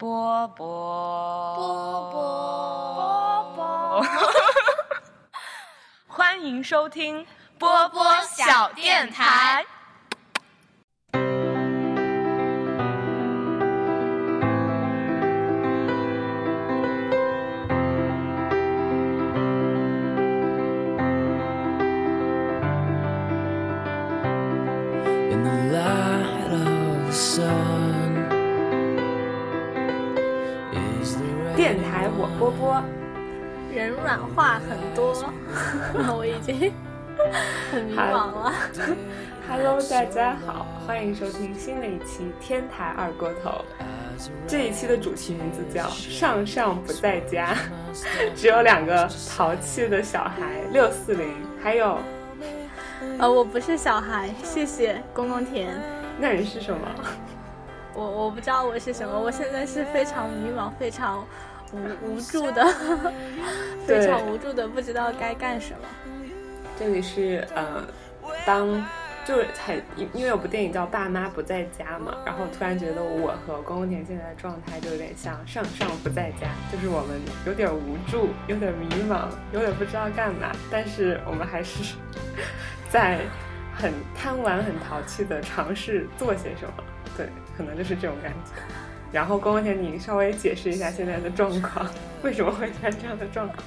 波波波波波，欢迎收听波波小电台。波波，人软话很多，我已经很迷茫了。Hello，大家好，欢迎收听新的一期《天台二锅头》。这一期的主题名字叫“上上不在家”，只有两个淘气的小孩六四零，还有呃，我不是小孩，谢谢公公田。那你是什么？我我不知道我是什么，我现在是非常迷茫、非常无无助的，非常无助的，不知道该干什么。这里是呃，当就是很因因为有部电影叫《爸妈不在家》嘛，然后突然觉得我和公公田现在的状态就有点像上上不在家，就是我们有点无助，有点迷茫，有点不知道干嘛，但是我们还是 在很贪玩、很淘气的尝试做些什么。对，可能就是这种感觉。然后公公田，你稍微解释一下现在的状况，为什么会出现这样的状况？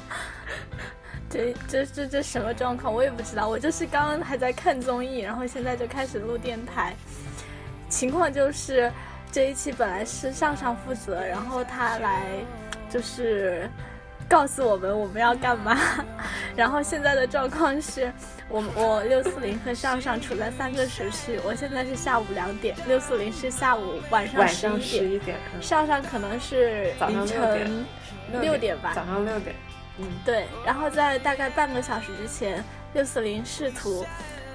这这这这什么状况？我也不知道。我就是刚刚还在看综艺，然后现在就开始录电台。情况就是这一期本来是上上负责，然后他来就是告诉我们我们要干嘛。然后现在的状况是我我六四零和上上处在三个时区，我现在是下午两点，六四零是下午晚上晚十一点，上上可能是凌晨六点吧。早上六点。嗯，对，然后在大概半个小时之前，六四零试图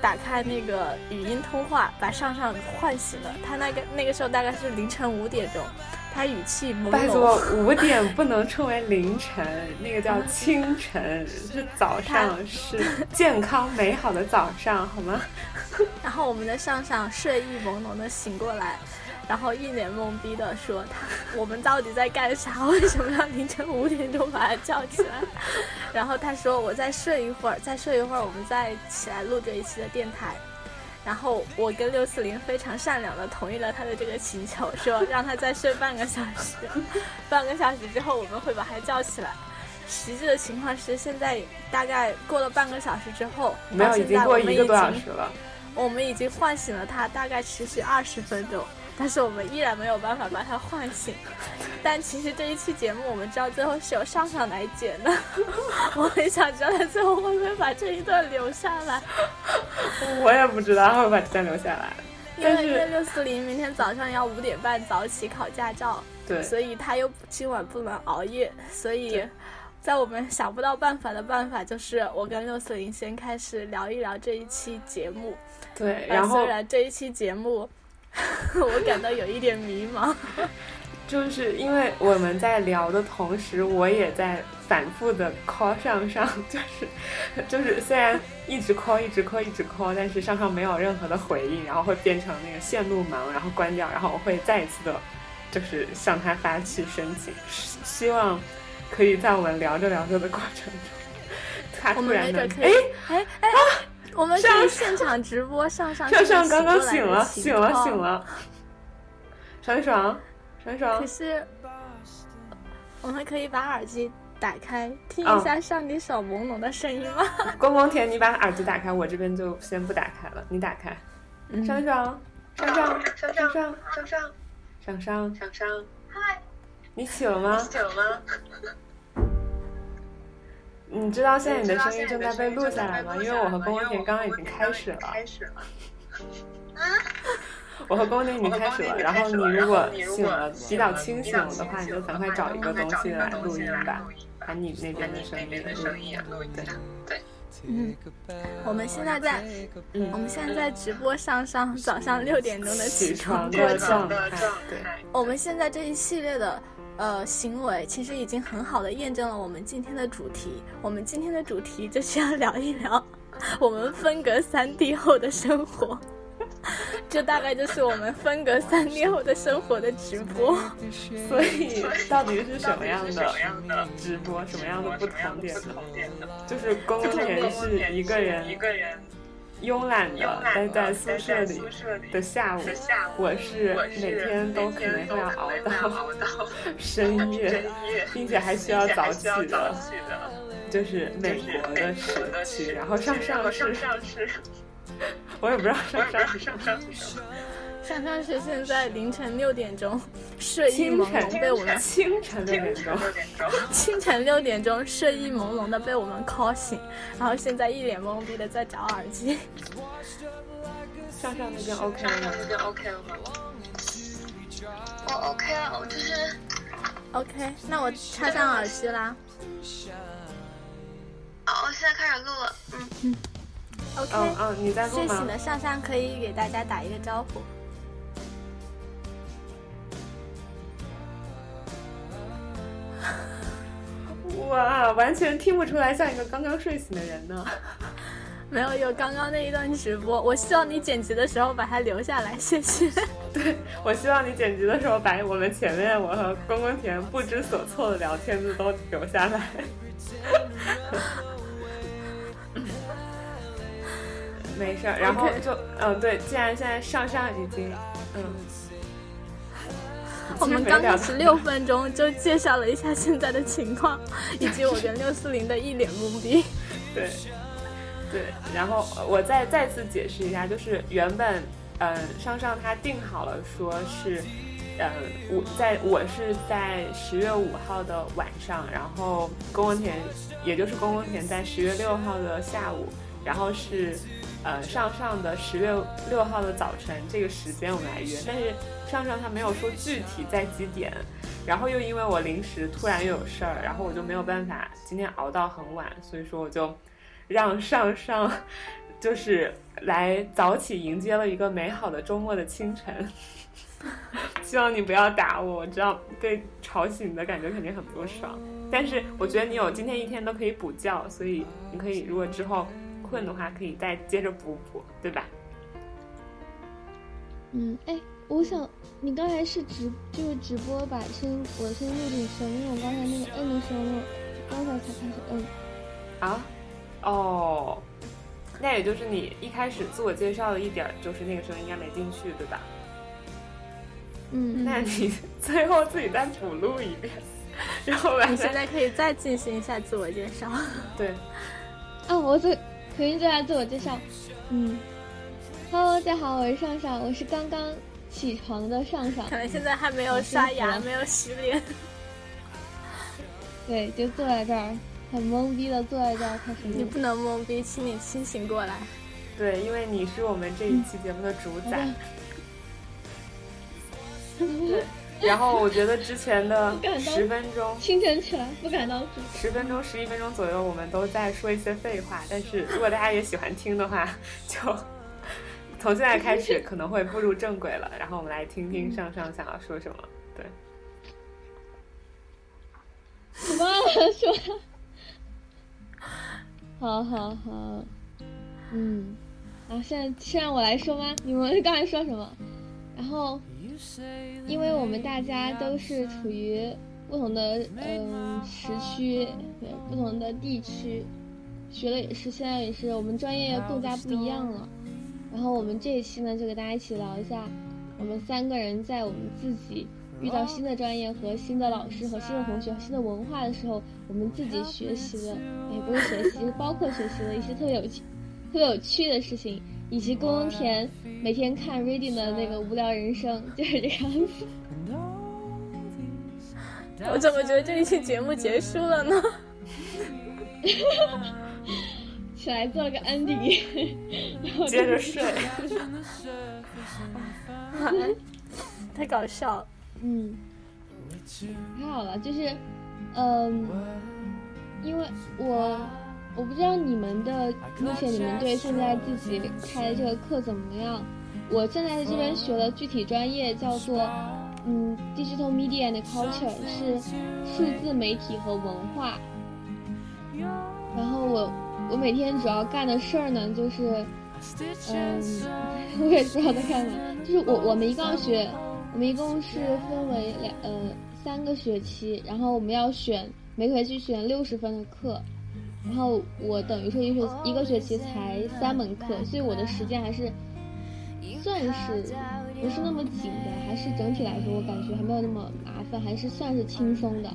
打开那个语音通话，把上上唤醒了。他那个那个时候大概是凌晨五点钟，他语气朦拜托胧。，五点不能称为凌晨，那个叫清晨，是早上，是健康美好的早上，好吗？然后我们的上上睡意朦胧的醒过来，然后一脸懵逼的说：“他我们到底在干啥？为什么要凌晨五点钟把他叫起来？” 然后他说：“我再睡一会儿，再睡一会儿，我们再起来录这一期的电台。”然后我跟六四零非常善良的同意了他的这个请求，说让他再睡半个小时，半个小时之后我们会把他叫起来。实际的情况是，现在大概过了半个小时之后，没有，已到现在经过我们已一个多小经时了。我们已经唤醒了他，大概持续二十分钟，但是我们依然没有办法把他唤醒。但其实这一期节目，我们知道最后是由上上来剪的，我很想知道他最后会不会把这一段留下来，我也不知道他会把这段留下来，因为因为六四零明天早上要五点半早起考驾照，对，所以他又今晚不能熬夜，所以。在我们想不到办法的办法，就是我跟六四零先开始聊一聊这一期节目。对，呃然后虽然这一期节目，我感到有一点迷茫。就是因为我们在聊的同时，我也在反复的 call 上上，就是就是虽然一直 call 一直 call 一直 call，但是上上没有任何的回应，然后会变成那个线路盲，然后关掉，然后我会再一次的，就是向他发起申请，希希望可以在我们聊着聊着的过程中，他突然能没准可以，哎哎，我们可以上现场直播上上上上刚刚醒醒了，醒了醒。了，爽爽爽爽可，是，我们可以把耳机打开，听嗯一下上帝小朦胧的声音吗？光光甜，你把耳机打开，我这边就先不打开了，你打开。嗯爽爽，爽爽，爽爽爽，上上上爽爽，上上，嗨，你起了吗？起了吗？你知道现在你的声音正在被录下来吗？因为我和公公田刚刚已经开始了，开始了。我和公公田已经开始了。然后你如果醒了，比较清醒的话，你就赶快找一个东西来录音吧，把你那边的声音录一下。对，嗯，我们现在在，嗯我们现在在直播上上早上六点钟的起起床床的过程。状态，对。我们现在这一系列的呃行为，其实已经很好的验证了我们今天的主题。我们今天的主题就是要聊一聊我们分隔三地后的生活。这大概就是我们分隔三地后的生活的直播。所以 到底是什么样的直播，什么样的不同点呢？就是公园是一个人慵懒的待在宿舍里的下午，我是每天都可能会要熬到 深夜，并且还需要早起的，就是美国的时区，然后上上市。我也不知道上上上上上上是现在凌晨六点钟，睡意朦胧被我们清晨六点钟，清晨六点钟睡意朦胧的被我们 call 醒，然后现在一脸懵逼的在找耳机。上上那边 OK 了吗？那边 OK 了吗？我 OK 啊，我就是 OK，那我插上耳机啦。好，我现在开始录了，嗯嗯。OK，嗯嗯，你在录吗？睡醒的上上可以给大家打一个招呼。哇，完全听不出来像一个刚刚睡醒的人呢。没有，有刚刚那一段直播。我希望你剪辑的时候把它留下来，谢谢。对，我希望你剪辑的时候把我们前面我和公公田不知所措的聊天子都留下来。没事儿，然后就嗯，对，既然现在上上已经嗯，我们刚开始六分钟就介绍了一下现在的情况，以及我跟六四零的一脸懵逼。对，对，然后我再再次解释一下，就是原本嗯，上上他定好了说是嗯，我在我是在十月五号的晚上，然后公公田也就是公公田在十月六号的下午，然后是。呃，上上的十月六号的早晨这个时间我们来约，但是上上他没有说具体在几点，然后又因为我临时突然又有事儿，然后我就没有办法今天熬到很晚，所以说我就让上上就是来早起迎接了一个美好的周末的清晨。希望你不要打我，我知道被吵醒的感觉肯定很不爽，但是我觉得你有今天一天都可以补觉，所以你可以如果之后。困的话可以再接着补补，对吧？嗯，哎，我想你刚才是直就是直播把声我的声音录进声，因为我刚才那个摁的时候，刚才才开始摁。啊？哦，那也就是你一开始自我介绍的一点，就是那个声音应该没进去，对吧？嗯，那你 最后自己再补录一遍，然后你现在可以再进行一下自我介绍。对。啊，我最。可以做下自我介绍，嗯，Hello，大家好，我是上上，我是刚刚起床的上上，可能现在还没有刷牙，没有洗脸，对，就坐在这儿，很懵逼的坐在这儿开始。你不能懵逼，请你清醒过来。对，因为你是我们这一期节目的主宰。对。然后我觉得之前的 十分钟，清晨起来不敢当主。十分钟、十一分钟左右，我们都在说一些废话。但是如果大家也喜欢听的话，就 从现在开始可能会步入正轨了。然后我们来听听上上想要说什么。对，我忘了说。好好好，嗯，啊，现在现在我来说吗？你们刚才说什么？然后。因为我们大家都是处于不同的嗯时区，对不同的地区，学的也是现在也是我们专业更加不一样了。然后我们这一期呢，就给大家一起聊一下，我们三个人在我们自己遇到新的专业和新的老师和新的同学、新的文化的时候，我们自己学习的，哎，不是学习，包括学习的一些特别有趣、特别有趣的事情。以及宫田每天看 reading 的那个无聊人生就是这样子。我怎么觉得这一期节目结束了呢？起来做了个 ending，接着睡。太搞笑了。嗯，太好了，就是，嗯，因为我。我不知道你们的目前你们对现在自己开的这个课怎么样？我现在在这边学的具体专业叫做嗯，digital media and culture，是数字媒体和文化。然后我我每天主要干的事儿呢，就是嗯，我也不知道在干嘛。就是我我们一共要学，我们一共是分为两呃三个学期，然后我们要选每个学期选六十分的课，然后我等于说一学一个学期才三门课，所以我的时间还是算是不是那么紧的，还是整体来说我感觉还没有那么麻烦，还是算是轻松的。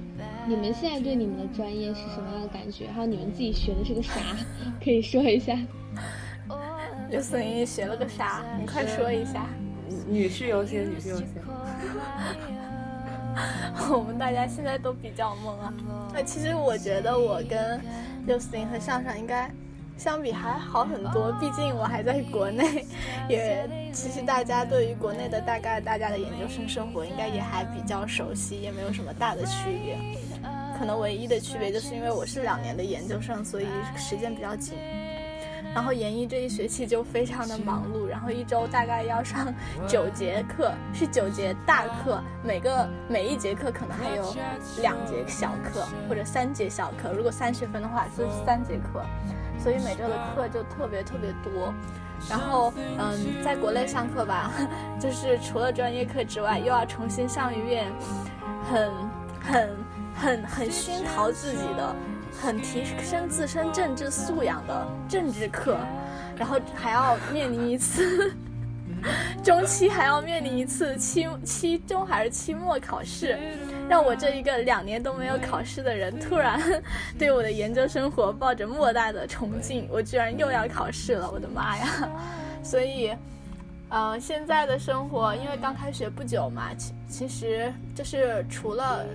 你们现在对你们的专业是什么样的感觉？还有你们自己学的是个啥？可以说一下。刘思颖学了个啥？你快说一下。女士优先，女士优先。我们大家现在都比较懵啊。那其实我觉得我跟刘思颖和向上应该相比还好很多，毕竟我还在国内，也其实大家对于国内的大概大家的研究生生活应该也还比较熟悉，也没有什么大的区别。可能唯一的区别就是因为我是两年的研究生，所以时间比较紧。然后研一这一学期就非常的忙碌，然后一周大概要上 九节课，是九节大课，每个每一节课可能还有两节小课或者三节小课，如果三十分的话就是三节课，所以每周的课就特别特别多。然后嗯，在国内上课吧，就是除了专业课之外，又要重新上一遍，很很很很熏陶自己的。很提升自身政治素养的政治课，然后还要面临一次 中期，还要面临一次期期中还是期末考试，让我这一个两年都没有考试的人，突然对我的研究生活抱着莫大的崇敬。我居然又要考试了，我的妈呀！所以，呃，现在的生活，因为刚开学不久嘛，其其实就是除了。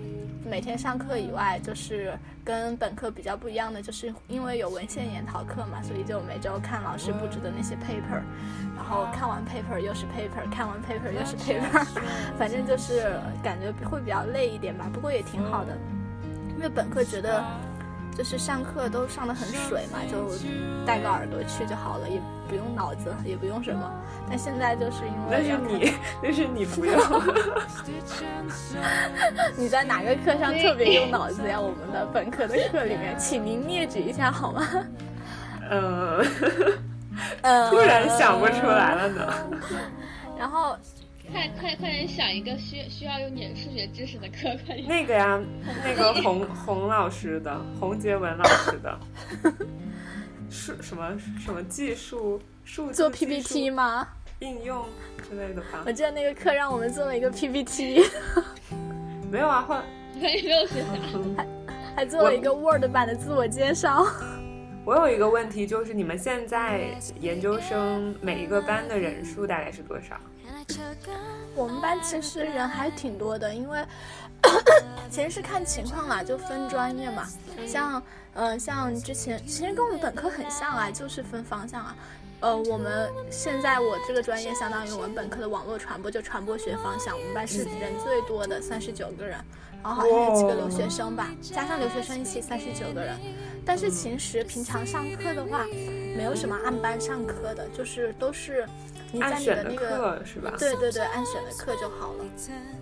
每天上课以外，就是跟本科比较不一样的，就是因为有文献研讨课嘛，所以就每周看老师布置的那些 paper，然后看完 paper 又是 paper，看完 paper 又是 paper，反正就是感觉会比较累一点吧。不过也挺好的，因为本科觉得就是上课都上的很水嘛，就带个耳朵去就好了，也不用脑子，也不用什么。但现在就是因为那是你，那是你不用。你在哪个课上特别用脑子呀？我们的本科的课里面，请您列举一下好吗？呃，突然想不出来了呢。然后，快快快点想一个需需要用点数学知识的课，快点。那个呀，那个洪洪老师的，洪杰文老师的，数什么什么技术数做 PPT 吗？应用之类的吧。我记得那个课让我们做了一个 PPT。没有啊，换没有学 还还做了一个 Word 版的自我介绍。我有一个问题，就是你们现在研究生每一个班的人数大概是多少？我们班其实人还挺多的，因为 其实是看情况啦，就分专业嘛。像嗯，像之前其实跟我们本科很像啊，就是分方向啊。呃，我们现在我这个专业相当于我们本科的网络传播，就传播学方向。我们班是人最多的，三十九个人，然后好像有几个留学生吧，加上留学生一起三十九个人。但是其实平常上课的话，没有什么按班上课的，就是都是你在你的那个是吧？对对对，按选的课就好了。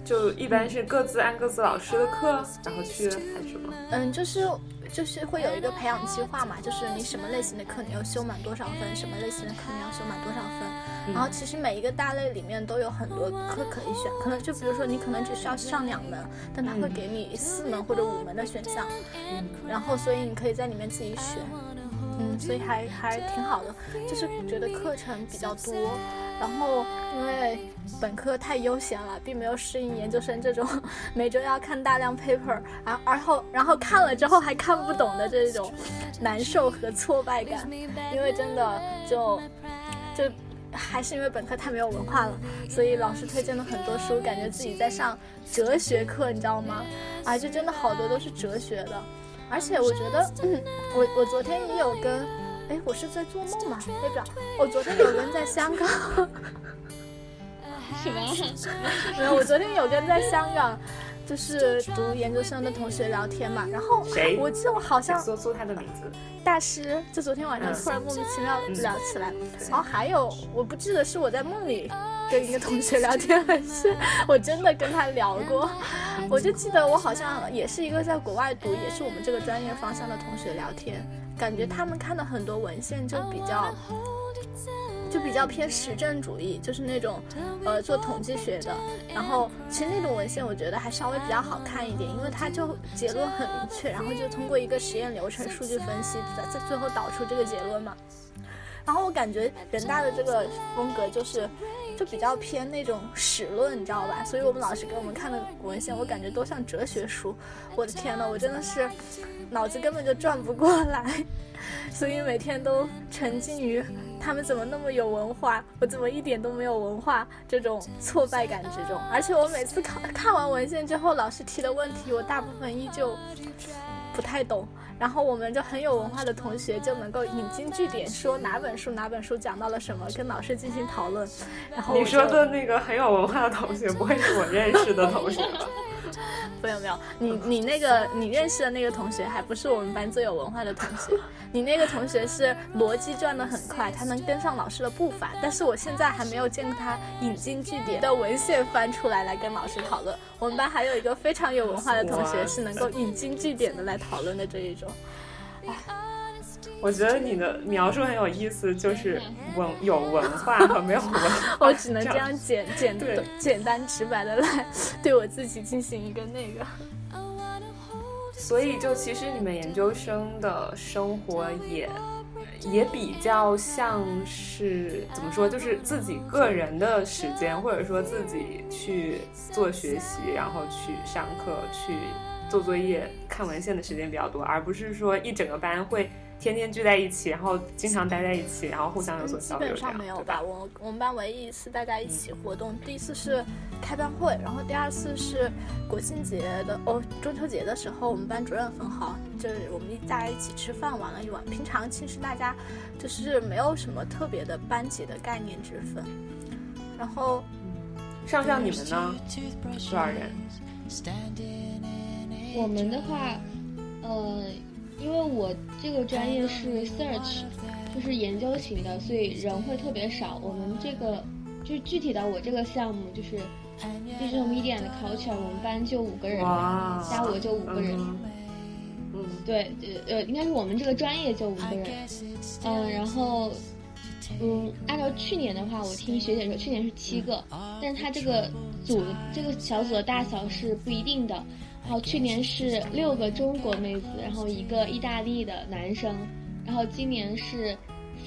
就一般是各自按各自老师的课，然后去还是什么？嗯，就是。就是会有一个培养计划嘛，就是你什么类型的课你要修满多少分，什么类型的课你要修满多少分。然后其实每一个大类里面都有很多课可以选，可能就比如说你可能只需要上两门，但他会给你四门或者五门的选项，然后所以你可以在里面自己选。嗯，所以还还挺好的，就是觉得课程比较多。然后，因为本科太悠闲了，并没有适应研究生这种每周要看大量 paper，而而后然后看了之后还看不懂的这种难受和挫败感。因为真的就就还是因为本科太没有文化了，所以老师推荐了很多书，感觉自己在上哲学课，你知道吗？啊，就真的好多都是哲学的。而且我觉得，嗯，我我昨天也有跟。哎，我是在做梦吗？代表我昨天有跟在香港，什么？没有，我昨天有跟在香港，就是读研究生的同学聊天嘛。然后我记得我好像说出他的名字，大师。就昨天晚上突然莫名其妙聊起来。然后还有，我不记得是我在梦里跟一个同学聊天，还是我真的跟他聊过。我就记得我好像也是一个在国外读，也是我们这个专业方向的同学聊天。感觉他们看的很多文献就比较，就比较偏实证主义，就是那种呃做统计学的。然后其实那种文献我觉得还稍微比较好看一点，因为它就结论很明确，然后就通过一个实验流程、数据分析，在在最后导出这个结论嘛。然后我感觉人大的这个风格就是，就比较偏那种史论，你知道吧？所以我们老师给我们看的文献，我感觉都像哲学书。我的天呐，我真的是脑子根本就转不过来，所以每天都沉浸于他们怎么那么有文化，我怎么一点都没有文化这种挫败感之中。而且我每次考看完文献之后，老师提的问题，我大部分依旧不太懂。然后我们就很有文化的同学就能够引经据典，说哪本书哪本书讲到了什么，跟老师进行讨论。然后你说的那个很有文化的同学，不会是我认识的同学吧？没有没有，你你那个你认识的那个同学还不是我们班最有文化的同学，你那个同学是逻辑转得很快，他能跟上老师的步伐，但是我现在还没有见过他引经据典的文献翻出来来跟老师讨论。我们班还有一个非常有文化的同学是能够引经据典的来讨论的这一种。我觉得你的描述很有意思，就是文有文化和没有文化，我只能这样简简对简单直白的来对我自己进行一个那个。所以就其实你们研究生的生活也也比较像是怎么说，就是自己个人的时间，或者说自己去做学习，然后去上课、去做作业、看文献的时间比较多，而不是说一整个班会天天聚在一起，然后经常待在一起，然后互相有所基交流。基本上没有吧？我我们班唯一一次大家一起活动，第一次是开班会，然后第二次是国庆节的哦，中秋节的时候，我们班主任很好，就是我们一大家一起吃饭玩了一晚。平常其实大家就是没有什么特别的班级的概念之分，然后上上你们呢？多少人？我们的话，呃，因为我这个专业是 research，就是研究型的，所以人会特别少。我们这个就是具体到我这个项目，就是 digital media 的 culture，我们班就五个人，加我就五个人。嗯嗯对，呃呃，应该是我们这个专业就五个人，嗯，然后，嗯，按照去年的话，我听学姐说，去年是七个，但是他这个组这个小组的大小是不一定的。然后去年是六个中国妹子，然后一个意大利的男生，然后今年是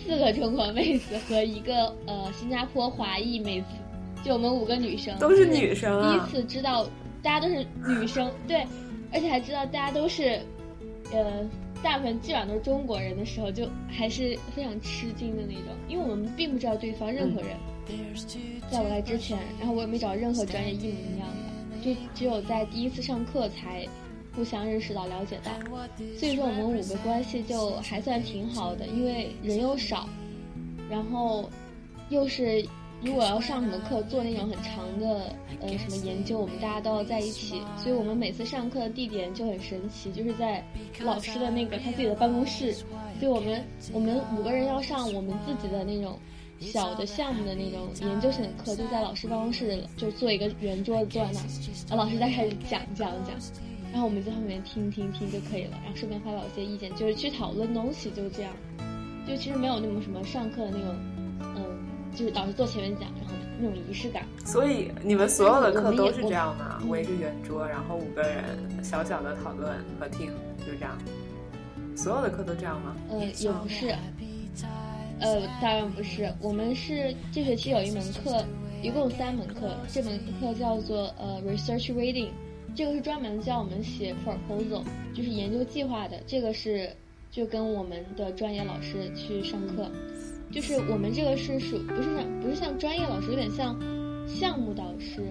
四个中国妹子和一个呃新加坡华裔妹子，就我们五个女生，都是女生啊。第一次知道大家都是女生，对，而且还知道大家都是，呃，大部分基本上都是中国人的时候，就还是非常吃惊的那种，因为我们并不知道对方任何人，在我来之前，然后我也没找任何专业一模一样的，就只有在第一次上课才互相认识到、了解到，所以说我们五个关系就还算挺好的，因为人又少，然后又是如果要上什么课，做那种很长的呃什么研究，我们大家都要在一起，所以我们每次上课的地点就很神奇，就是在老师的那个他自己的办公室，所以我们我们五个人要上我们自己的那种小的项目的那种研究型的课，就在老师办公室就做一个圆桌子坐在那儿，然后老师再开始讲讲讲。然后我们在后面听听听就可以了，然后顺便发表一些意见，就是去讨论东西，就这样。就其实没有那么什么上课的那种，嗯，就是老师坐前面讲，然后那种仪式感。所以你们所有的课都是这样吗？围着圆桌，然后五个人小小的讨论和听，就这样。所有的课都这样吗？呃，也不是，呃，当然不是。我们是这学期有一门课，一共三门课，这门课叫做呃 research reading，这个是专门教我们写 proposal，就是研究计划的。这个是就跟我们的专业老师去上课，就是我们这个是属不是像不是像专业老师，有点像项目导师。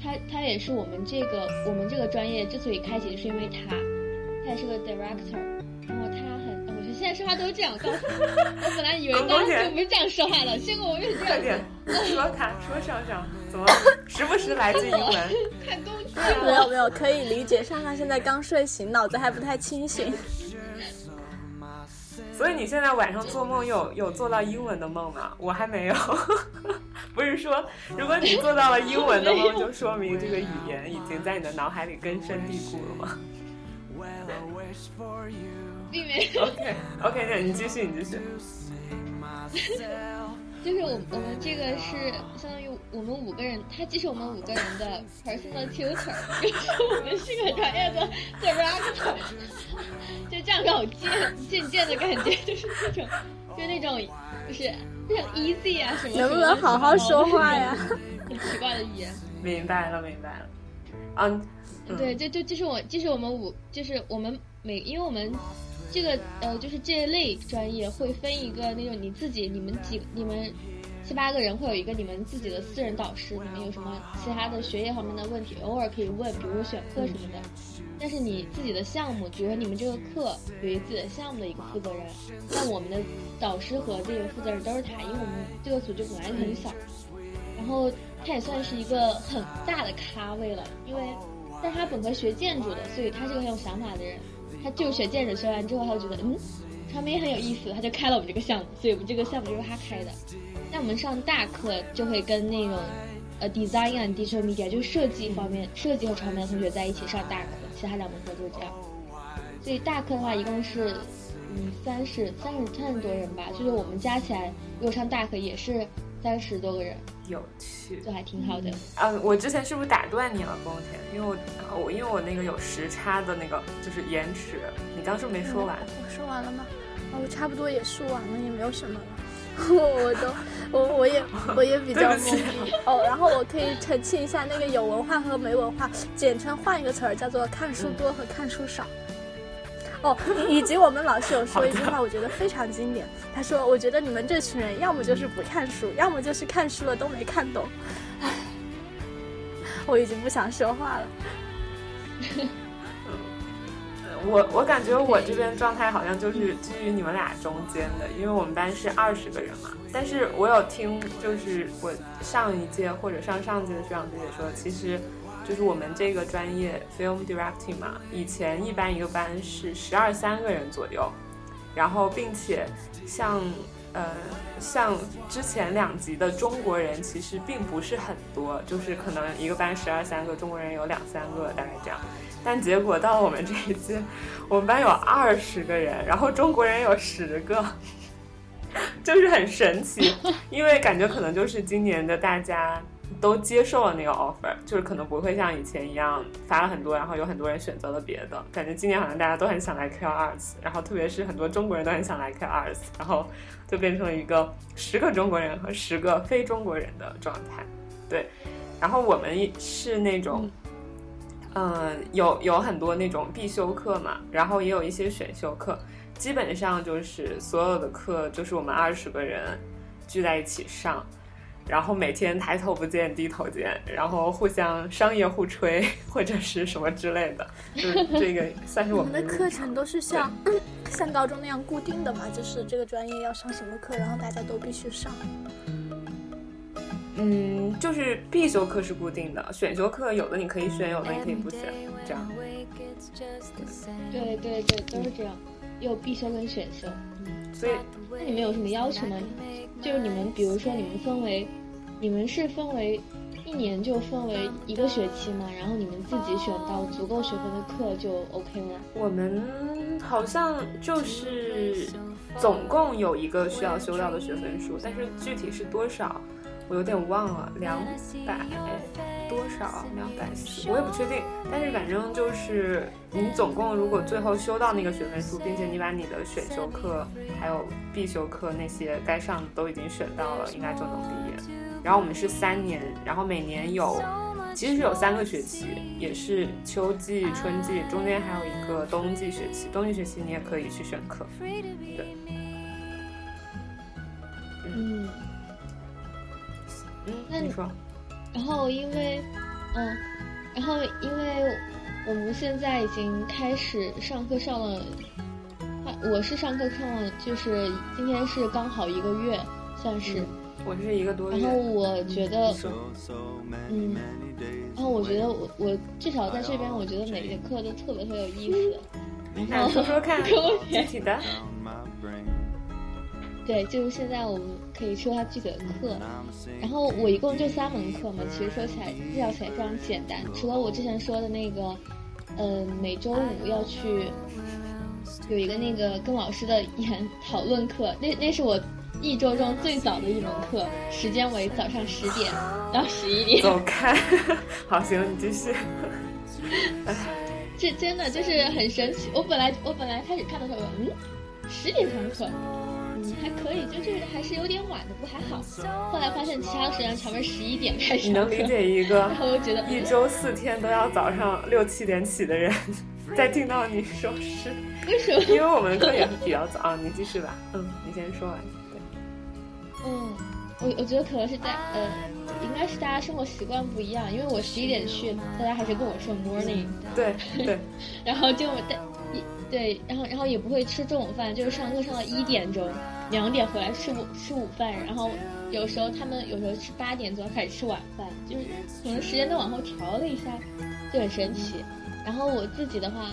他他也是我们这个我们这个专业之所以开启，是因为他，他也是个 director，现在说话都是这样。告诉你，我本来以为刚刚就不是这样说话的，结果我又是这样快点子，说他说上上，怎么 时不时来句英文？太攻击没。有没有，可以理解。上上现在刚睡醒，脑子还不太清醒。所以你现在晚上做梦有有做到英文的梦吗？我还没有。不是说，如果你做到了英文的梦，就说明这个语言已经在你的脑海里根深蒂固了吗并没有。OK OK，那你继续，你继续。就是我我们这个是相当于我们五个人，他既是我们五个人的 personal tutor，又是我们是个专业的 director，就这样让我渐渐渐的感觉就是那种，就是那种就是非常 easy 啊什么，能不能好好说话呀？很奇怪的语言。明白了，明白了。嗯，嗯对，就就就是我，就是我们五，就是我们每，因为我们这个呃，就是这类专业会分一个那种你自己，你们几，你们七八个人会有一个你们自己的私人导师，你们有什么其他的学业方面的问题，偶尔可以问，比如选课什么的。但是你自己的项目，比如说你们这个课有一自己的项目的一个负责人，那我们的导师和这个负责人都是他，因为我们这个组就本来很小，然后他也算是一个很大的咖位了，因为但他本科学建筑的，所以他是个很有想法的人。他就学建筑，学完之后他就觉得嗯，传媒很有意思，他就开了我们这个项目，所以我们这个项目就是他开的。那我们上大课就会跟那种呃 design and digital media 就是设计方面，设计和传媒的同学在一起上大课，其他两门课就是这样。所以大课的话一共是嗯三十三十三十多人吧，就是我们加起来如果上大课也是三十多个人，有趣。就还挺好的。嗯，我之前是不是打断你了，宫田？因为我我因为我那个有时差的那个就是延迟，你刚是不是没说完？我说完了吗？啊，我差不多也说完了，也没有什么了。我我都我我也 我也比较懵逼哦。然后我可以澄清一下，那个有文化和没文化，简称换一个词儿叫做看书多和看书少。哦，以以及我们老师有说一句话，我觉得非常经典。他说：“我觉得你们这群人要么就是不看书，要么就是看书了都没看懂。”唉，我已经不想说话了。我我感觉我这边状态好像就是居于你们俩中间的，因为我们班是二十个人嘛。但是我有听，就是我上一届或者上上届的学长姐姐说，其实就是我们这个专业 film directing 嘛，以前一般一个班是十二三个人左右，然后并且像呃像之前两级的中国人其实并不是很多，就是可能一个班十二三个，中国人有两三个，大概这样。但结果到了我们这一届，我们班有二十个人，然后中国人有十个，就是很神奇。因为感觉可能就是今年的大家都接受了那个 offer，就是可能不会像以前一样发了很多，然后有很多人选择了别的。感觉今年好像大家都很想来 Q Arts，然后特别是很多中国人都很想来 Q Arts，然后就变成了一个十个中国人和十个非中国人的状态。对，然后我们是那种。嗯，有有很多那种必修课嘛，然后也有一些选修课，基本上就是所有的课就是我们二十个人聚在一起上，然后每天抬头不见低头见，然后互相商业互吹或者是什么之类的，就是这个算是我我们们的课程都是像像高中那样固定的嘛，就是这个专业要上什么课，然后大家都必须上。嗯，就是必修课是固定的，选修课有的你可以选，有的你可以不选，这样。对对对，都是这样，有必修跟选修。所以那你们有什么要求吗？就是你们，比如说你们分为，你们是分为一年就分为一个学期嘛，然后你们自己选到足够学分的课就 OK 吗。我们好像就是总共有一个需要修到的学分数，但是具体是多少，我有点忘了，两百多少，两百四，我也不确定。但是反正就是你总共如果最后修到那个学分数，并且你把你的选修课还有必修课那些该上的都已经选到了，应该就能毕业。然后我们是三年，然后每年有。其实是有三个学期，也是秋季、春季，中间还有一个冬季学期。冬季学期你也可以去选课。对，嗯，嗯，那你说，然后因为，嗯，然后因为我们现在已经开始上课上了，啊我是上课上了，就是今天是刚好一个月，算是。我是一个多月。然后我觉得嗯，然后我觉得我我至少在这边，我觉得每节课都特别特别有意思。那说说看跟我具体的。对，就是现在我们可以说他自己的课。然后我一共就三门课嘛，其实说起来介绍起来非常简单。除了我之前说的那个，嗯、每周五要去有一个那个跟老师的研讨论课，那那是我一周中最早的一门课，时间为早上十点到十一点。走开。好，行，你继续。这真的就是很神奇。我本来我本来开始看的时候，嗯，十点上课，嗯，还可以，就就是还是有点晚的，不还好。后来发现其他的时间全部十一点开始你。能理解一个 然后我觉得一周四天都要早上六七点起的人，在听到你说是，为什么？因为我们的课也是比较早啊。你继续吧，嗯，你先说完。对，嗯，我我觉得可能是在呃，应该是大家生活习惯不一样，因为我十一点去，大家还是跟我说 morning，对对，然后就带一对，然后然后也不会吃中午饭，就是上课上到一点钟，两点回来吃午吃午饭，然后有时候他们有时候是八点钟开始吃晚饭，就是可能时间都往后调了一下，就很神奇。然后我自己的话，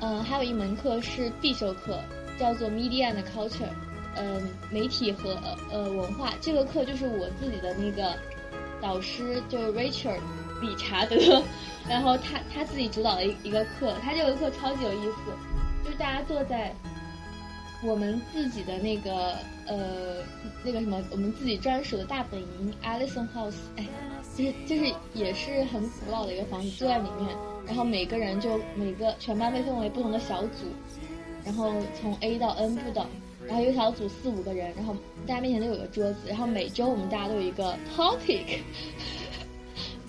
嗯、还有一门课是必修课，叫做 Media and Culture，嗯、媒体和呃文化。这个课就是我自己的那个导师，就是 Rachel 理查德，然后他他自己主导的一一个课，他这个课超级有意思，就是大家坐在我们自己的那个呃那个什么，我们自己专属的大本营 Allison House，哎，就是就是也是很古老的一个房子，坐在里面，然后每个人就每个全班被分为不同的小组，然后从 A 到 N 不等，然后一个小组四五个人，然后大家面前都有个桌子，然后每周我们大家都有一个 topic，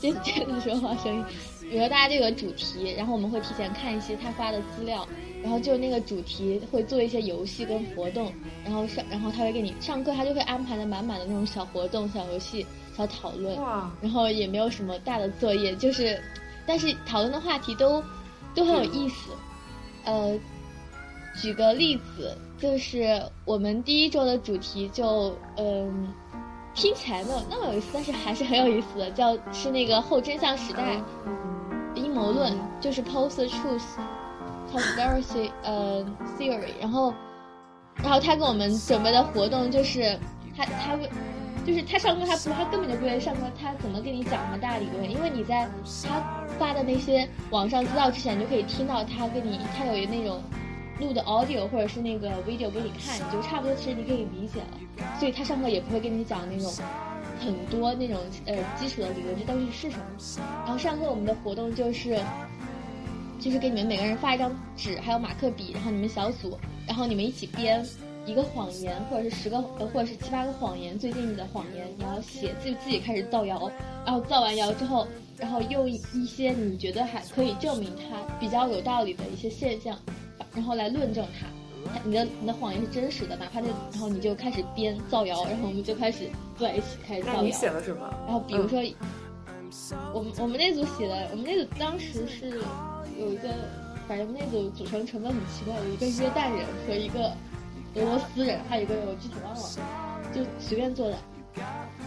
尖尖的说话声音，比如说大家都有个主题，然后我们会提前看一些他发的资料，然后就那个主题会做一些游戏跟活动，然后上然后他会给你上课，他就会安排的满满的那种小活动、小游戏、小讨论，然后也没有什么大的作业，就是，但是讨论的话题都都很有意思。呃，举个例子，就是我们第一周的主题就嗯、听起来没有那么有意思，但是还是很有意思的，叫是那个后真相时代阴谋论，就是 post truth conspiracy 呃 theory，然后然后他给我们准备的活动就是他他会。就是他上课，他不，他根本就不愿意上课，他怎么跟你讲什么大理论？因为你在他发的那些网上资料之前，你就可以听到他跟你，他有一那种录的 audio 或者是那个 video 给你看，你就差不多其实你可以理解了。所以他上课也不会跟你讲那种很多那种呃基础的理论，这东西是什么。然后上课我们的活动就是就是给你们每个人发一张纸，还有马克笔，然后你们小组，然后你们一起编。一个谎言，或者是十个，或者是七八个谎言，最近你的谎言，你要写，自自己开始造谣，然后造完谣之后，然后用一些你觉得还可以证明它比较有道理的一些现象，然后来论证它，它你的你的谎言是真实的，哪怕那，然后你就开始编造谣，然后我们就开始坐在一起开始造那你写谣，了什么？然后比如说，我们我们那组写的，我们那组当时是有一个，反正那组组成成分很奇怪，有一个约旦人和一个俄罗斯人，还有一个我具体忘了，就随便做的。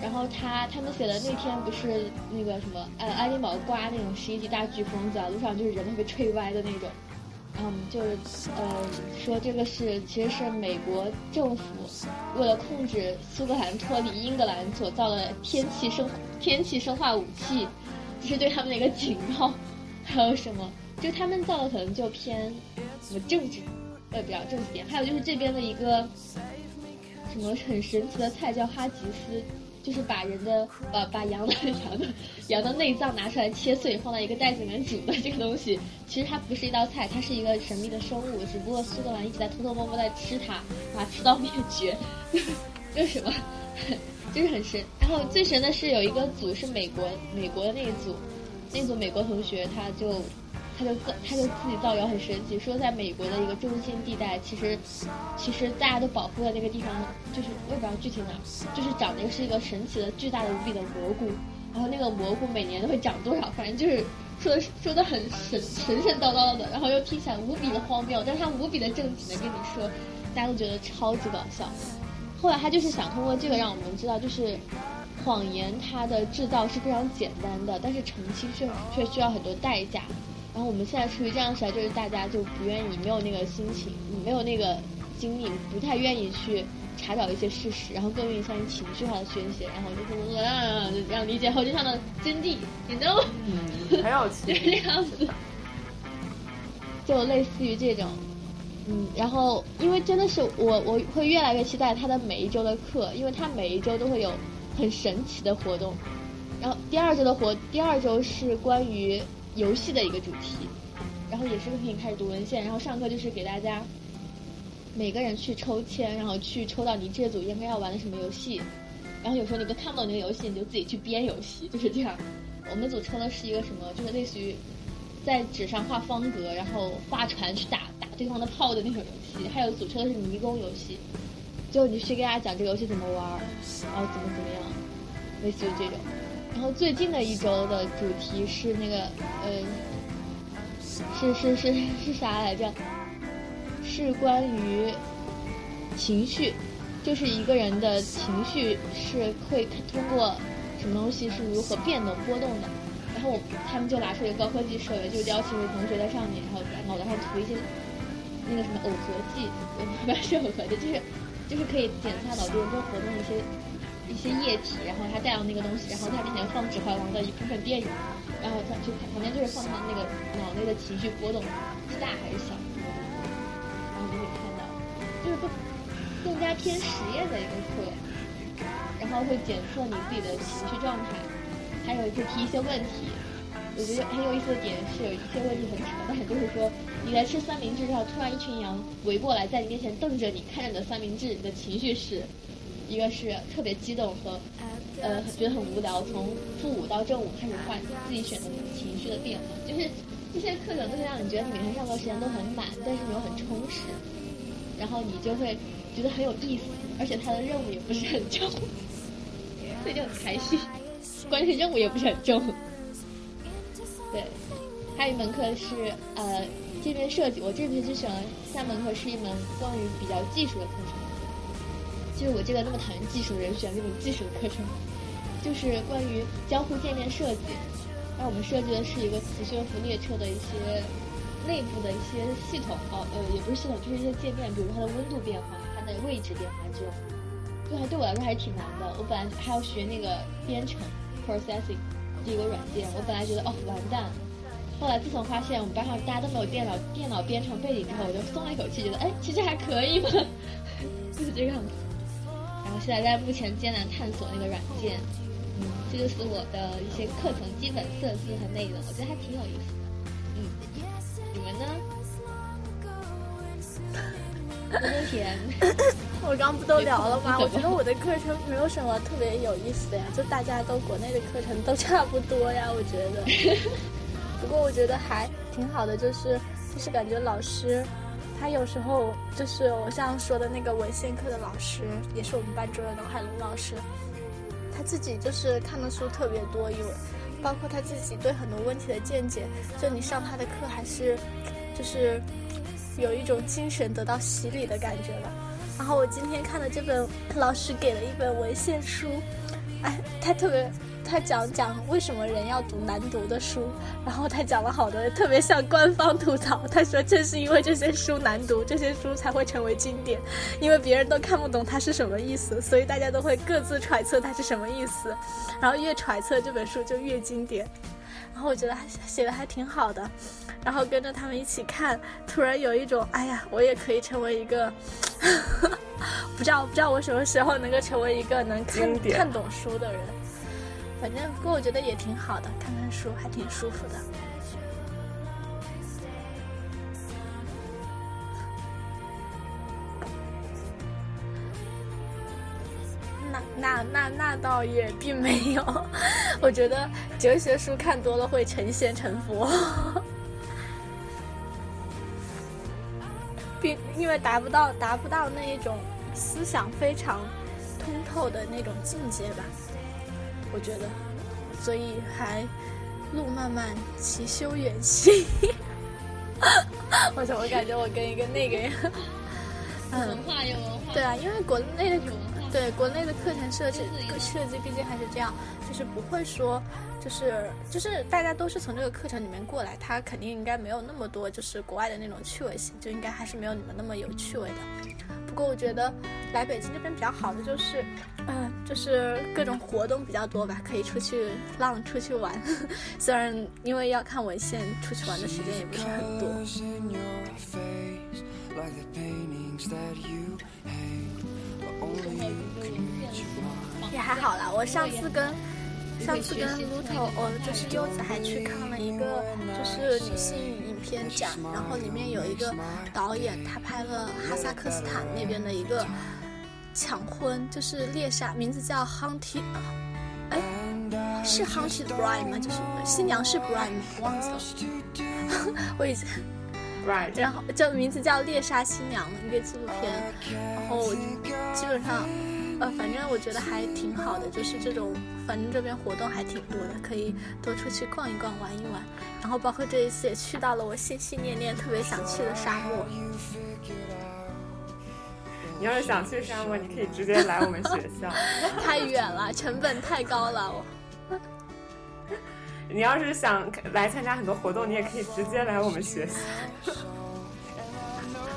然后他他们写的那天不是那个什么呃爱丁堡刮那种十一级大飓风，走在路上就是人都被吹歪的那种。嗯，就是呃说这个是其实是美国政府为了控制苏格兰脱离英格兰所造的天气生天气生化武器，这是对他们的一个警告。还有什么？就他们造的可能就偏什么政治，呃比较政治点。还有就是这边的一个什么很神奇的菜叫哈吉斯，就是把人的把把羊的 羊的羊的内脏拿出来切碎，放在一个袋子里面煮的这个东西，其实它不是一道菜，它是一个神秘的生物，只不过苏格兰一直在偷偷摸摸在吃它，把它吃到灭绝。为 什么？就是很神。然后最神的是有一个组是美国美国的那一组，那组美国同学他就他就自他就自己造谣很神奇，说在美国的一个中心地带，其实其实大家都保护的那个地方，就是我也不知道具体哪，就是长的是一个神奇的巨大的无比的蘑菇，然后那个蘑菇每年都会长多少，反正就是说的说的很神神神叨叨的，然后又听起来无比的荒谬，但是他无比的正经的跟你说，大家都觉得超级搞笑。后来他就是想通过这个让我们知道，就是谎言它的制造是非常简单的，但是澄清却却需要很多代价。然后我们现在处于这样的时代，就是大家就不愿意，没有那个心情，没有那个精力，不太愿意去查找一些事实，然后更愿意相信情绪化的宣泄，然后就是啊，让理解后真相的真谛，you know，嗯，很有就趣。是这样子，就类似于这种。嗯，然后因为真的是我我会越来越期待他的每一周的课，因为他每一周都会有很神奇的活动。然后第二周的活，第二周是关于游戏的一个主题，然后也是可以开始读文献，然后上课就是给大家每个人去抽签，然后去抽到你这组应该要玩的什么游戏。然后有时候你都看不懂那个游戏，你就自己去编游戏，就是这样。我们组抽的是一个什么，就是类似于在纸上画方格，然后划船去打打对方的炮的那种游戏。还有组抽的是迷宫游戏，就你去给大家讲这个游戏怎么玩，然后怎么怎么样，类似于这种。然后最近的一周的主题是那个，呃，是是是是啥来着？是关于情绪，就是一个人的情绪是会通过什么东西是如何变动波动的。然后他们就拿出一个高科技设备，就邀请位同学在上面，然后在脑袋上涂一些那个什么耦合剂，不是耦合剂，就是就是可以检测脑中中活动一些一些液体，然后他带上那个东西，然后他面前放《指环王》的一部分电影，然后他就旁边就是放他那个脑内的情绪波动是大还是小，然后就会看到，就是更更加偏实验的一个课，然后会检测你自己的情绪状态，还有就提一些问题。我觉得很有意思的点是有一些问题很扯淡，就是说你在吃三明治，然后突然一群羊围过来，在你面前瞪着你，看着你的三明治，你的情绪是。一个是特别激动和，呃，觉得很无聊，从负五到正五开始换自己选择情绪的变化，就是这些课程都是让你觉得你每天上课时间都很满，但是你又很充实，然后你就会觉得很有意思，而且它的任务也不是很重，所以就很开心。关键是任务也不是很重。对，还有一门课是呃界面设计，我这学期选了三门课，是一门关于比较技术的课程。就是我这个那么讨厌技术人选这种技术的课程，就是关于交互界面设计。那我们设计的是一个磁悬浮列车的一些内部的一些系统，哦，呃，也不是系统，就是一些界面，比如它的温度变化、它的位置变化这种，就还对我来说还是挺难的。我本来还要学那个编程 （processing） 这个软件，我本来觉得哦完蛋，后来自从发现我们班上大家都没有电脑电脑编程背景之后，我就松了一口气，觉得哎，其实还可以嘛，就是这个样子。然后现在在目前艰难探索那个软件，嗯，这就是我的一些课程基本设置和内容，我觉得还挺有意思的。嗯，你们呢？多多甜。我刚不都聊了吗？我觉得我的课程没有什么特别有意思的呀，就大家都国内的课程都差不多呀，我觉得。不过我觉得还挺好的，就是就是感觉老师。他有时候就是我像说的那个文献课的老师，也是我们班主任的海龙老师。他自己就是看的书特别多，因为包括他自己对很多问题的见解，就你上他的课还是就是有一种精神得到洗礼的感觉了。然后我今天看的这本老师给了一本文献书，哎，他特别。他讲讲为什么人要读难读的书，然后他讲了好多，特别像官方吐槽。他说正是因为这些书难读，这些书才会成为经典，因为别人都看不懂它是什么意思，所以大家都会各自揣测它是什么意思，然后越揣测这本书就越经典。然后我觉得还写的还挺好的，然后跟着他们一起看，突然有一种哎呀，我也可以成为一个，知道不知道我什么时候能够成为一个能看看懂书的人。反正不过我觉得也挺好的，看看书还挺舒服的。那那那那倒也并没有，我觉得哲学书看多了会成仙成佛，并因为达不到达不到那一种思想非常通透的那种境界吧。我觉得，所以还路漫漫其修远兮。我怎么感觉我跟一个那个呀？文化有文化。对啊，因为国内的对国内的课程设计设计毕竟还是这样，就是不会说，就是就是大家都是从这个课程里面过来，他肯定应该没有那么多就是国外的那种趣味性，就应该还是没有你们那么有趣味的。不过我觉得来北京这边比较好的就是。嗯，就是各种活动比较多吧，可以出去浪、出去玩。虽然因为要看文献，出去玩的时间也不是很多。like the paintings that you hate, but only you can reach mind. 也还好啦。我上次跟上次跟 Luto，哦，就是柚子还去看了一个就是女性影片展，然后里面有一个导演，他拍了哈萨克斯坦那边的一个抢婚，就是猎杀，名字叫 Hunting，哎，是 Hunted Bride 吗？就是新娘是 Bride 忘记了，我已经。right，然后就名字叫《猎杀新娘》一个纪录片，然后基本上，呃，反正我觉得还挺好的，就是这种，反正这边活动还挺多的，可以多出去逛一逛、玩一玩。然后包括这一次也去到了我心心念念特别想去的沙漠，你要是想去沙漠，你可以直接来我们学校。太远了，成本太高了。我你要是想来参加很多活动，你也可以直接来我们学校。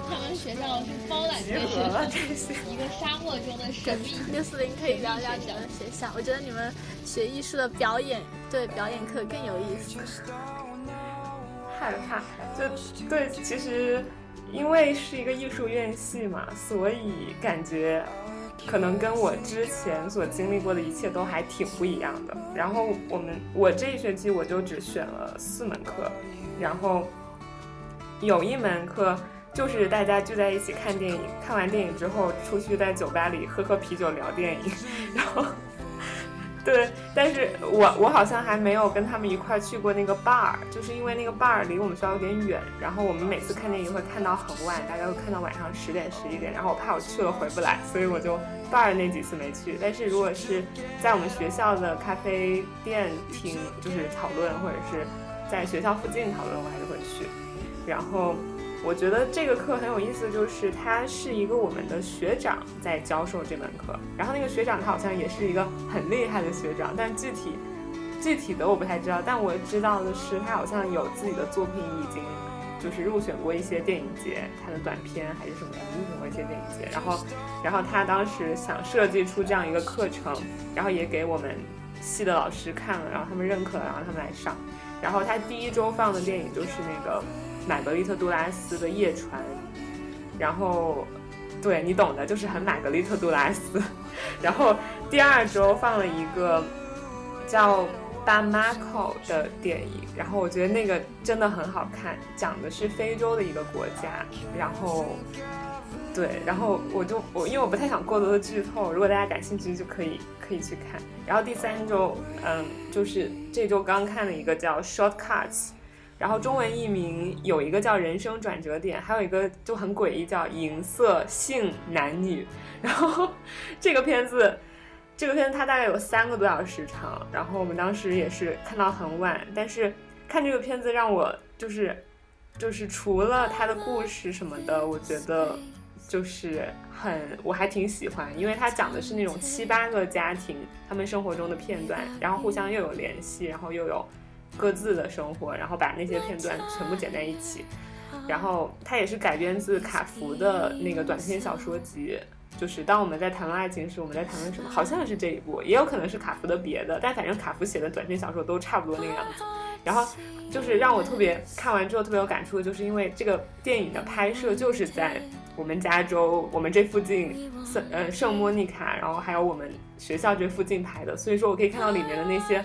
他们学校是包揽集这合了些这些。一个沙漠中的神秘。六四零可以聊聊你们学校，我觉得你们学艺术的表演，对表演课更有意思。害怕，就对，其实因为是一个艺术院系嘛，所以感觉可能跟我之前所经历过的一切都还挺不一样的。然后我们我这一学期我就只选了四门课，然后有一门课就是大家聚在一起看电影，看完电影之后出去在酒吧里喝喝啤酒聊电影，然后。对，但是我我好像还没有跟他们一块儿去过那个 bar，就是因为那个 bar 离我们学校有点远，然后我们每次看电影会看到很晚，大概会看到晚上十点十一点，然后我怕我去了回不来，所以我就 bar 那几次没去。但是如果是在我们学校的咖啡店听，就是讨论，或者是在学校附近讨论，我还是会去。然后我觉得这个课很有意思，就是他是一个我们的学长在教授这门课，然后那个学长他好像也是一个很厉害的学长，但具体具体的我不太知道，但我知道的是他好像有自己的作品已经就是入选过一些电影节，他的短片还是什么入选过一些电影节，然后然后他当时想设计出这样一个课程，然后也给我们系的老师看了，然后他们认可了，然后他们来上，然后他第一周放的电影就是那个。玛格丽特·杜拉斯的《夜船》，然后，对你懂的，就是很玛格丽特·杜拉斯。然后第二周放了一个叫《巴马口》的电影，然后我觉得那个真的很好看，讲的是非洲的一个国家。然后，对，然后我就我因为我不太想过多的剧透，如果大家感兴趣就可以可以去看。然后第三周，嗯，就是这周刚看了一个叫《Shortcuts》。然后中文译名有一个叫《人生转折点》，还有一个就很诡异叫《银色性男女》。然后这个片子，这个片子它大概有三个多小时长。然后我们当时也是看到很晚，但是看这个片子让我就是就是除了它的故事什么的，我觉得就是很我还挺喜欢，因为它讲的是那种七八个家庭他们生活中的片段，然后互相又有联系，然后又有。各自的生活，然后把那些片段全部剪在一起，然后它也是改编自卡福的那个短篇小说集。就是当我们在谈论爱情时，我们在谈论什么？好像是这一部，也有可能是卡福的别的，但反正卡福写的短篇小说都差不多那个样子。然后就是让我特别看完之后特别有感触，就是因为这个电影的拍摄就是在我们加州，我们这附近圣呃圣莫妮卡，然后还有我们学校这附近拍的，所以说我可以看到里面的那些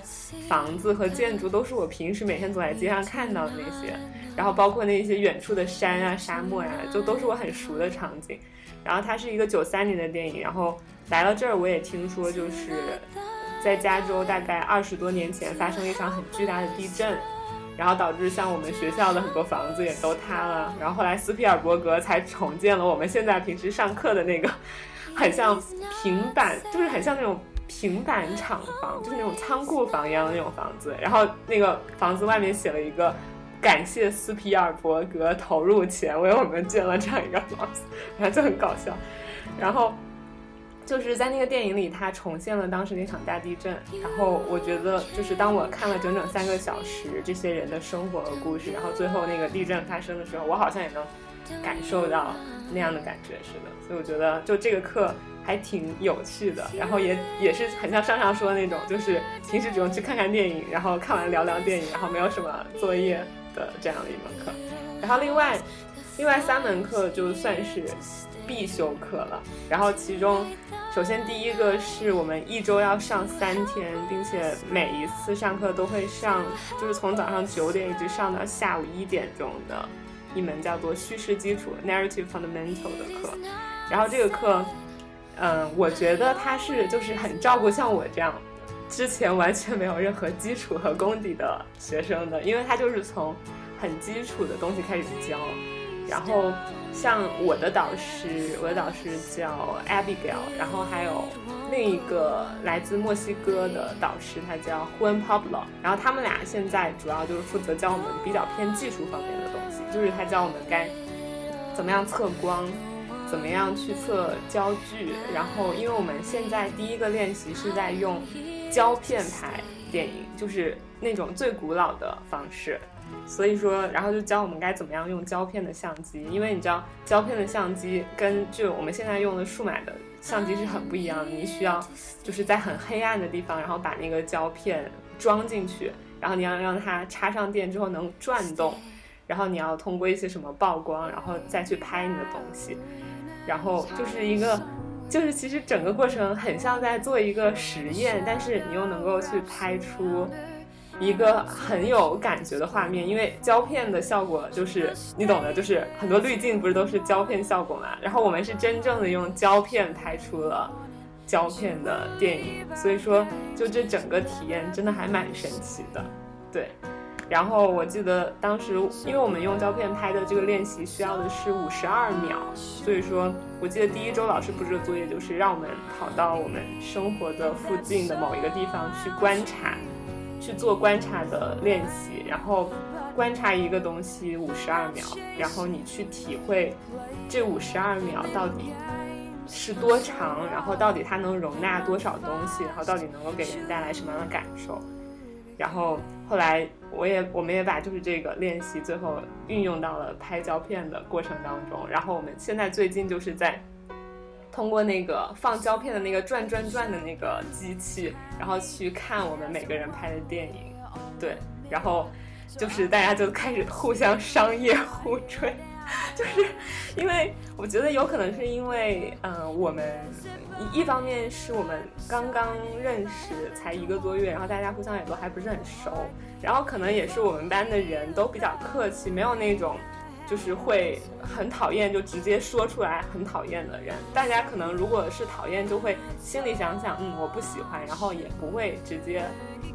房子和建筑都是我平时每天走在街上看到的那些，然后包括那些远处的山啊、沙漠呀、就都是我很熟的场景。然后它是一个九三年的电影，然后来了这儿我也听说就是在加州大概二十多年前发生了一场很巨大的地震。然后导致像我们学校的很多房子也都塌了，然后后来斯皮尔伯格才重建了我们现在平时上课的那个，很像平板，就是很像那种平板厂房，就是那种仓库房一样的那种房子。然后那个房子外面写了一个感谢斯皮尔伯格投入钱为我们建了这样一个房子，然 后就很搞笑。然后。就是在那个电影里，他重现了当时那场大地震。然后我觉得，就是当我看了整整三个小时这些人的生活和故事，然后最后那个地震发生的时候，我好像也能感受到那样的感觉似的。所以我觉得，就这个课还挺有趣的，然后也也是很像上上说的那种，就是平时只用去看看电影，然后看完聊聊电影，然后没有什么作业的这样的一门课。然后另外。另外三门课就算是必修课了。然后其中，首先第一个是我们一周要上三天，并且每一次上课都会上，就是从早上九点一直上到下午一点钟的一门叫做叙事基础 （Narrative Fundamental） 的课。然后这个课，嗯，我觉得它是就是很照顾像我这样。之前完全没有任何基础和功底的学生的，因为他就是从很基础的东西开始教。然后像我的导师，我的导师叫 Abigail，然后还有另一个来自墨西哥的导师，他叫 Juan Pablo。然后他们俩现在主要就是负责教我们比较偏技术方面的东西，就是他教我们该怎么样测光，怎么样去测焦距。然后因为我们现在第一个练习是在用。胶片拍电影就是那种最古老的方式，所以说，然后就教我们该怎么样用胶片的相机，因为你知道胶片的相机跟就我们现在用的数码的相机是很不一样的，你需要就是在很黑暗的地方，然后把那个胶片装进去，然后你要让它插上电之后能转动，然后你要通过一些什么曝光，然后再去拍你的东西，然后就是一个。就是其实整个过程很像在做一个实验，但是你又能够去拍出一个很有感觉的画面，因为胶片的效果就是你懂的，就是很多滤镜不是都是胶片效果嘛。然后我们是真正的用胶片拍出了胶片的电影，所以说就这整个体验真的还蛮神奇的，对。然后我记得当时，因为我们用胶片拍的这个练习需要的是五十二秒，所以说我记得第一周老师布置的作业就是让我们跑到我们生活的附近的某一个地方去观察，去做观察的练习，然后观察一个东西五十二秒，然后你去体会这五十二秒到底是多长，然后到底它能容纳多少东西，然后到底能够给人带来什么样的感受。然后后来，我也我们也把就是这个练习最后运用到了拍胶片的过程当中。然后我们现在最近就是在通过那个放胶片的那个转转转的那个机器，然后去看我们每个人拍的电影。对，然后就是大家就开始互相商业互吹。就是因为我觉得有可能是因为，嗯，我们一一方面是我们刚刚认识才一个多月，然后大家互相也都还不是很熟，然后可能也是我们班的人都比较客气，没有那种就是会很讨厌就直接说出来很讨厌的人。大家可能如果是讨厌，就会心里想想，嗯，我不喜欢，然后也不会直接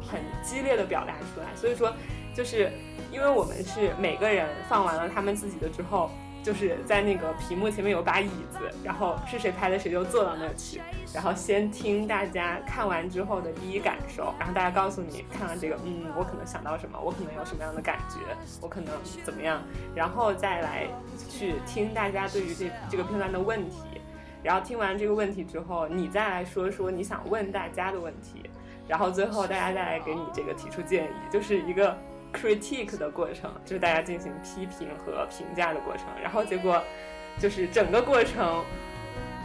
很激烈的表达出来。所以说，就是。因为我们是每个人放完了他们自己的之后，就是在那个屏幕前面有把椅子，然后是谁拍的谁就坐到那儿去，然后先听大家看完之后的第一感受，然后大家告诉你看完这个，嗯，我可能想到什么，我可能有什么样的感觉，我可能怎么样，然后再来去听大家对于这这个片段的问题，然后听完这个问题之后，你再来说说你想问大家的问题，然后最后大家再来给你这个提出建议，就是一个。Critique 的过程就是大家进行批评和评价的过程，然后结果就是整个过程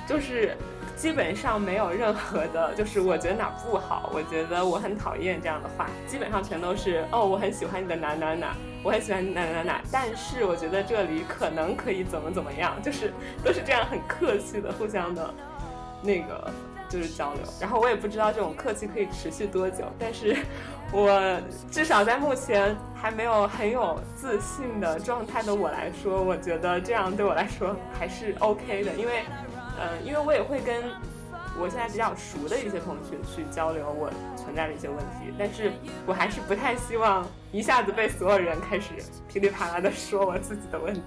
就是基本上没有任何的，就是我觉得哪不好，我觉得我很讨厌这样的话，基本上全都是哦，我很喜欢你的哪哪哪，我很喜欢哪哪哪，但是我觉得这里可能可以怎么怎么样，就是都是这样很客气的互相的那个就是交流，然后我也不知道这种客气可以持续多久，但是。我至少在目前还没有很有自信的状态的我来说，我觉得这样对我来说还是 OK 的，因为，嗯，因为我也会跟我现在比较熟的一些同学去交流我存在的一些问题，但是我还是不太希望一下子被所有人开始噼里啪啦的说我自己的问题，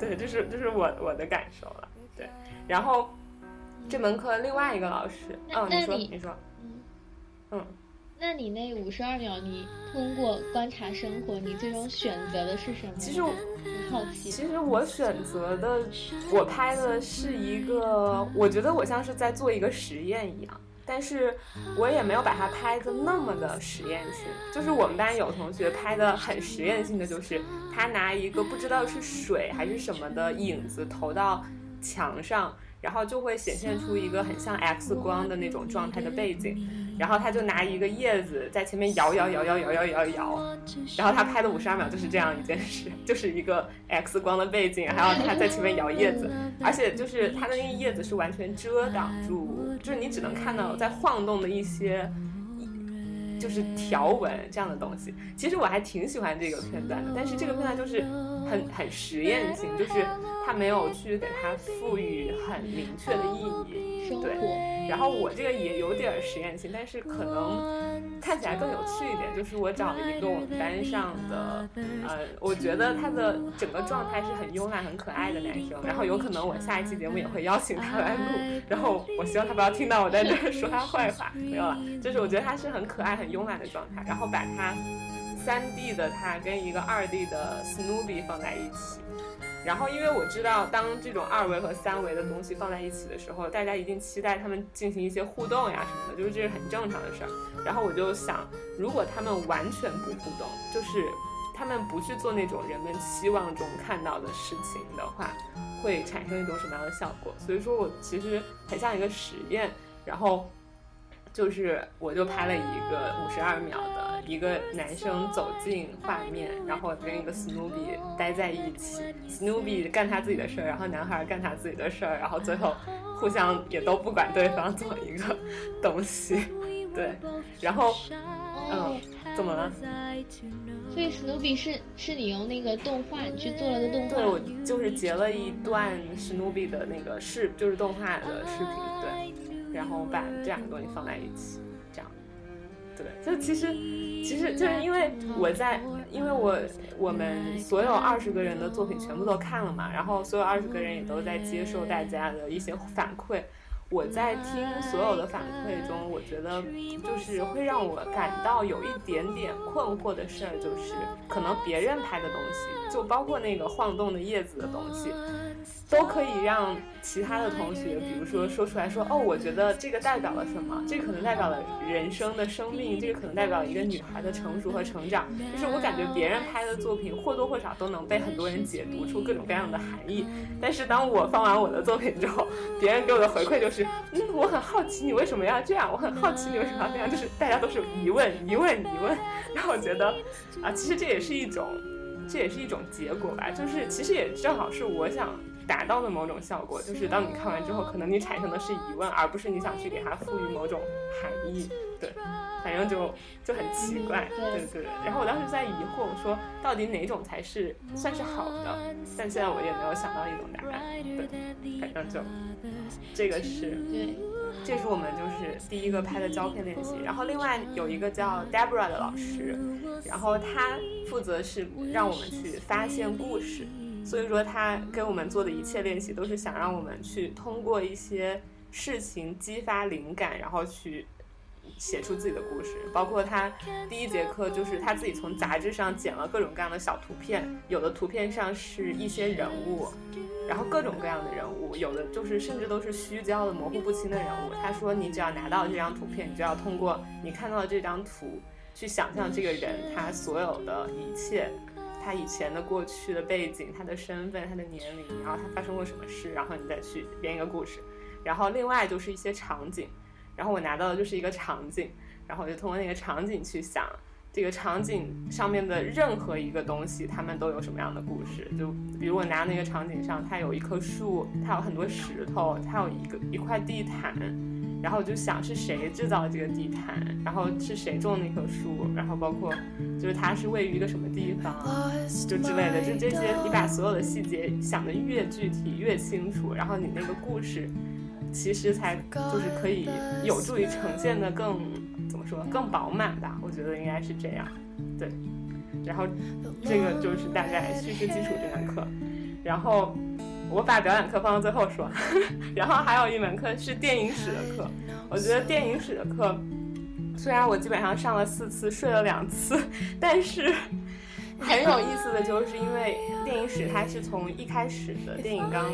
对，这是这是我我的感受了，对，然后这门课另外一个老师，嗯，你说你说，嗯嗯。那你那五十二秒，你通过观察生活，你最终选择的是什么？其实很好奇。其实我选择的，我拍的是一个，我觉得我像是在做一个实验一样，但是我也没有把它拍的那么的实验性。就是我们班有同学拍的很实验性的，就是他拿一个不知道是水还是什么的影子投到墙上，然后就会显现出一个很像 X 光的那种状态的背景，然后他就拿一个叶子在前面摇摇摇摇摇摇摇摇，然后他拍的五十二秒就是这样一件事，就是一个 X 光的背景，还有他在前面摇叶子，而且就是他的那个叶子是完全遮挡住，就是你只能看到在晃动的一些。就是条纹这样的东西，其实我还挺喜欢这个片段的，但是这个片段就是很很实验性，就是他没有去给它赋予很明确的意义，对。然后我这个也有点实验性，但是可能看起来更有趣一点，就是我找了一个我们班上的，呃，我觉得他的整个状态是很慵懒、很可爱的男生，然后有可能我下一期节目也会邀请他来录，然后我希望他不要听到我在这说他坏话，没有了，就是我觉得他是很可爱、很慵懒的状态，然后把他三 D 的他跟一个二 D 的 Snoopy 放在一起。然后，因为我知道，当这种二维和三维的东西放在一起的时候，大家一定期待他们进行一些互动呀什么的，就是这是很正常的事儿。然后我就想，如果他们完全不互动，就是他们不去做那种人们期望中看到的事情的话，会产生一种什么样的效果？所以说我其实很像一个实验，然后。就是我就拍了一个五十二秒的一个男生走进画面，然后跟一个 Snoopy 待在一起，Snoopy 干他自己的事儿，然后男孩干他自己的事儿，然后最后互相也都不管对方做一个东西，对，然后嗯，怎么了？所以 Snoopy 是是你用那个动画你去做了个动画？对，我就是截了一段 Snoopy 的那个视，就是动画的视频，对。然后把这两个东西放在一起，这样，对，就其实，其实就是因为我在，因为我我们所有二十个人的作品全部都看了嘛，然后所有二十个人也都在接受大家的一些反馈。我在听所有的反馈中，我觉得就是会让我感到有一点点困惑的事儿，就是可能别人拍的东西，就包括那个晃动的叶子的东西。都可以让其他的同学，比如说说出来说，哦，我觉得这个代表了什么？这可能代表了人生的生命，这个可能代表一个女孩的成熟和成长。就是我感觉别人拍的作品或多或少都能被很多人解读出各种各样的含义。但是当我放完我的作品之后，别人给我的回馈就是，嗯，我很好奇你为什么要这样，我很好奇你为什么要这样，就是大家都是疑问，疑问，疑问。让我觉得，啊，其实这也是一种，这也是一种结果吧，就是其实也正好是我想。达到的某种效果，就是当你看完之后，可能你产生的是疑问，而不是你想去给它赋予某种含义。对，反正就就很奇怪。对对对。然后我当时在疑惑，我说到底哪种才是算是好的？但现在我也没有想到一种答案。对，反正就这个是，对，这是我们就是第一个拍的胶片练习。然后另外有一个叫 Deborah 的老师，然后他负责是让我们去发现故事。所以说，他给我们做的一切练习，都是想让我们去通过一些事情激发灵感，然后去写出自己的故事。包括他第一节课，就是他自己从杂志上剪了各种各样的小图片，有的图片上是一些人物，然后各种各样的人物，有的就是甚至都是虚焦的、模糊不清的人物。他说，你只要拿到这张图片，你就要通过你看到的这张图，去想象这个人他所有的一切。他以前的过去的背景，他的身份，他的年龄，然后他发生过什么事，然后你再去编一个故事。然后另外就是一些场景，然后我拿到的就是一个场景，然后我就通过那个场景去想这个场景上面的任何一个东西，他们都有什么样的故事。就比如我拿那个场景上，它有一棵树，它有很多石头，它有一个一块地毯。然后我就想是谁制造这个地毯，然后是谁种那棵树，然后包括就是它是位于一个什么地方，就之类的，就这些。你把所有的细节想的越具体越清楚，然后你那个故事其实才就是可以有助于呈现的更怎么说更饱满吧？我觉得应该是这样。对，然后这个就是大概叙事基础这门课，然后。我把表演课放到最后说，然后还有一门课是电影史的课。我觉得电影史的课，虽然我基本上上了四次，睡了两次，但是很有意思的就是，因为电影史它是从一开始的电影刚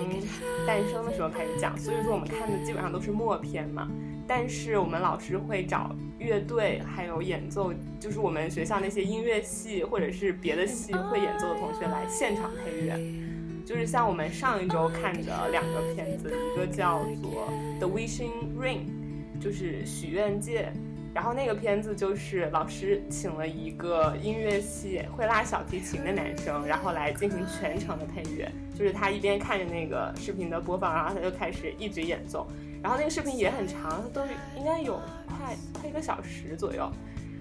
诞生的时候开始讲，所以说我们看的基本上都是默片嘛。但是我们老师会找乐队，还有演奏，就是我们学校那些音乐系或者是别的系会演奏的同学来现场配乐。就是像我们上一周看的两个片子，一个叫做《The Wishing Ring》，就是许愿戒。然后那个片子就是老师请了一个音乐系会拉小提琴的男生，然后来进行全程的配乐。就是他一边看着那个视频的播放，然后他就开始一直演奏。然后那个视频也很长，都应该有快快一个小时左右。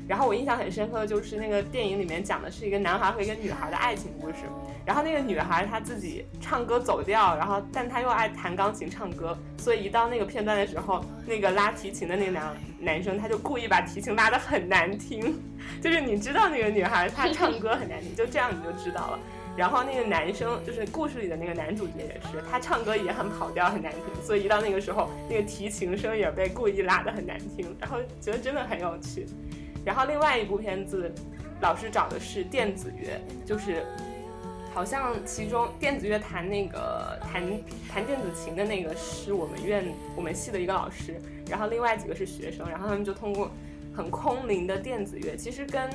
然后我印象很深刻的就是那个电影里面讲的是一个男孩和一个女孩的爱情故事。然后那个女孩她自己唱歌走调，然后但她又爱弹钢琴唱歌，所以一到那个片段的时候，那个拉提琴的那个男男生他就故意把提琴拉得很难听，就是你知道那个女孩她唱歌很难听，就这样你就知道了。然后那个男生就是故事里的那个男主角也是，他唱歌也很跑调很难听，所以一到那个时候，那个提琴声也被故意拉得很难听，然后觉得真的很有趣。然后另外一部片子，老师找的是电子乐，就是好像其中电子乐弹那个弹弹电子琴的那个是我们院我们系的一个老师，然后另外几个是学生，然后他们就通过很空灵的电子乐，其实跟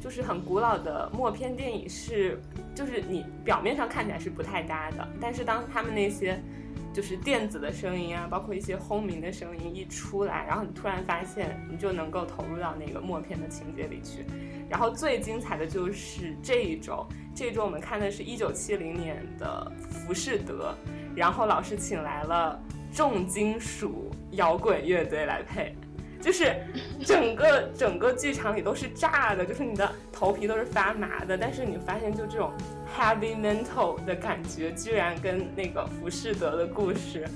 就是很古老的默片电影是，就是你表面上看起来是不太搭的，但是当他们那些。就是电子的声音啊，包括一些轰鸣的声音一出来，然后你突然发现，你就能够投入到那个默片的情节里去。然后最精彩的就是这一周，这一周我们看的是一九七零年的《浮士德》，然后老师请来了重金属摇滚乐队来配。就是整个整个剧场里都是炸的，就是你的头皮都是发麻的。但是你发现，就这种 heavy mental 的感觉，居然跟那个浮士德的故事，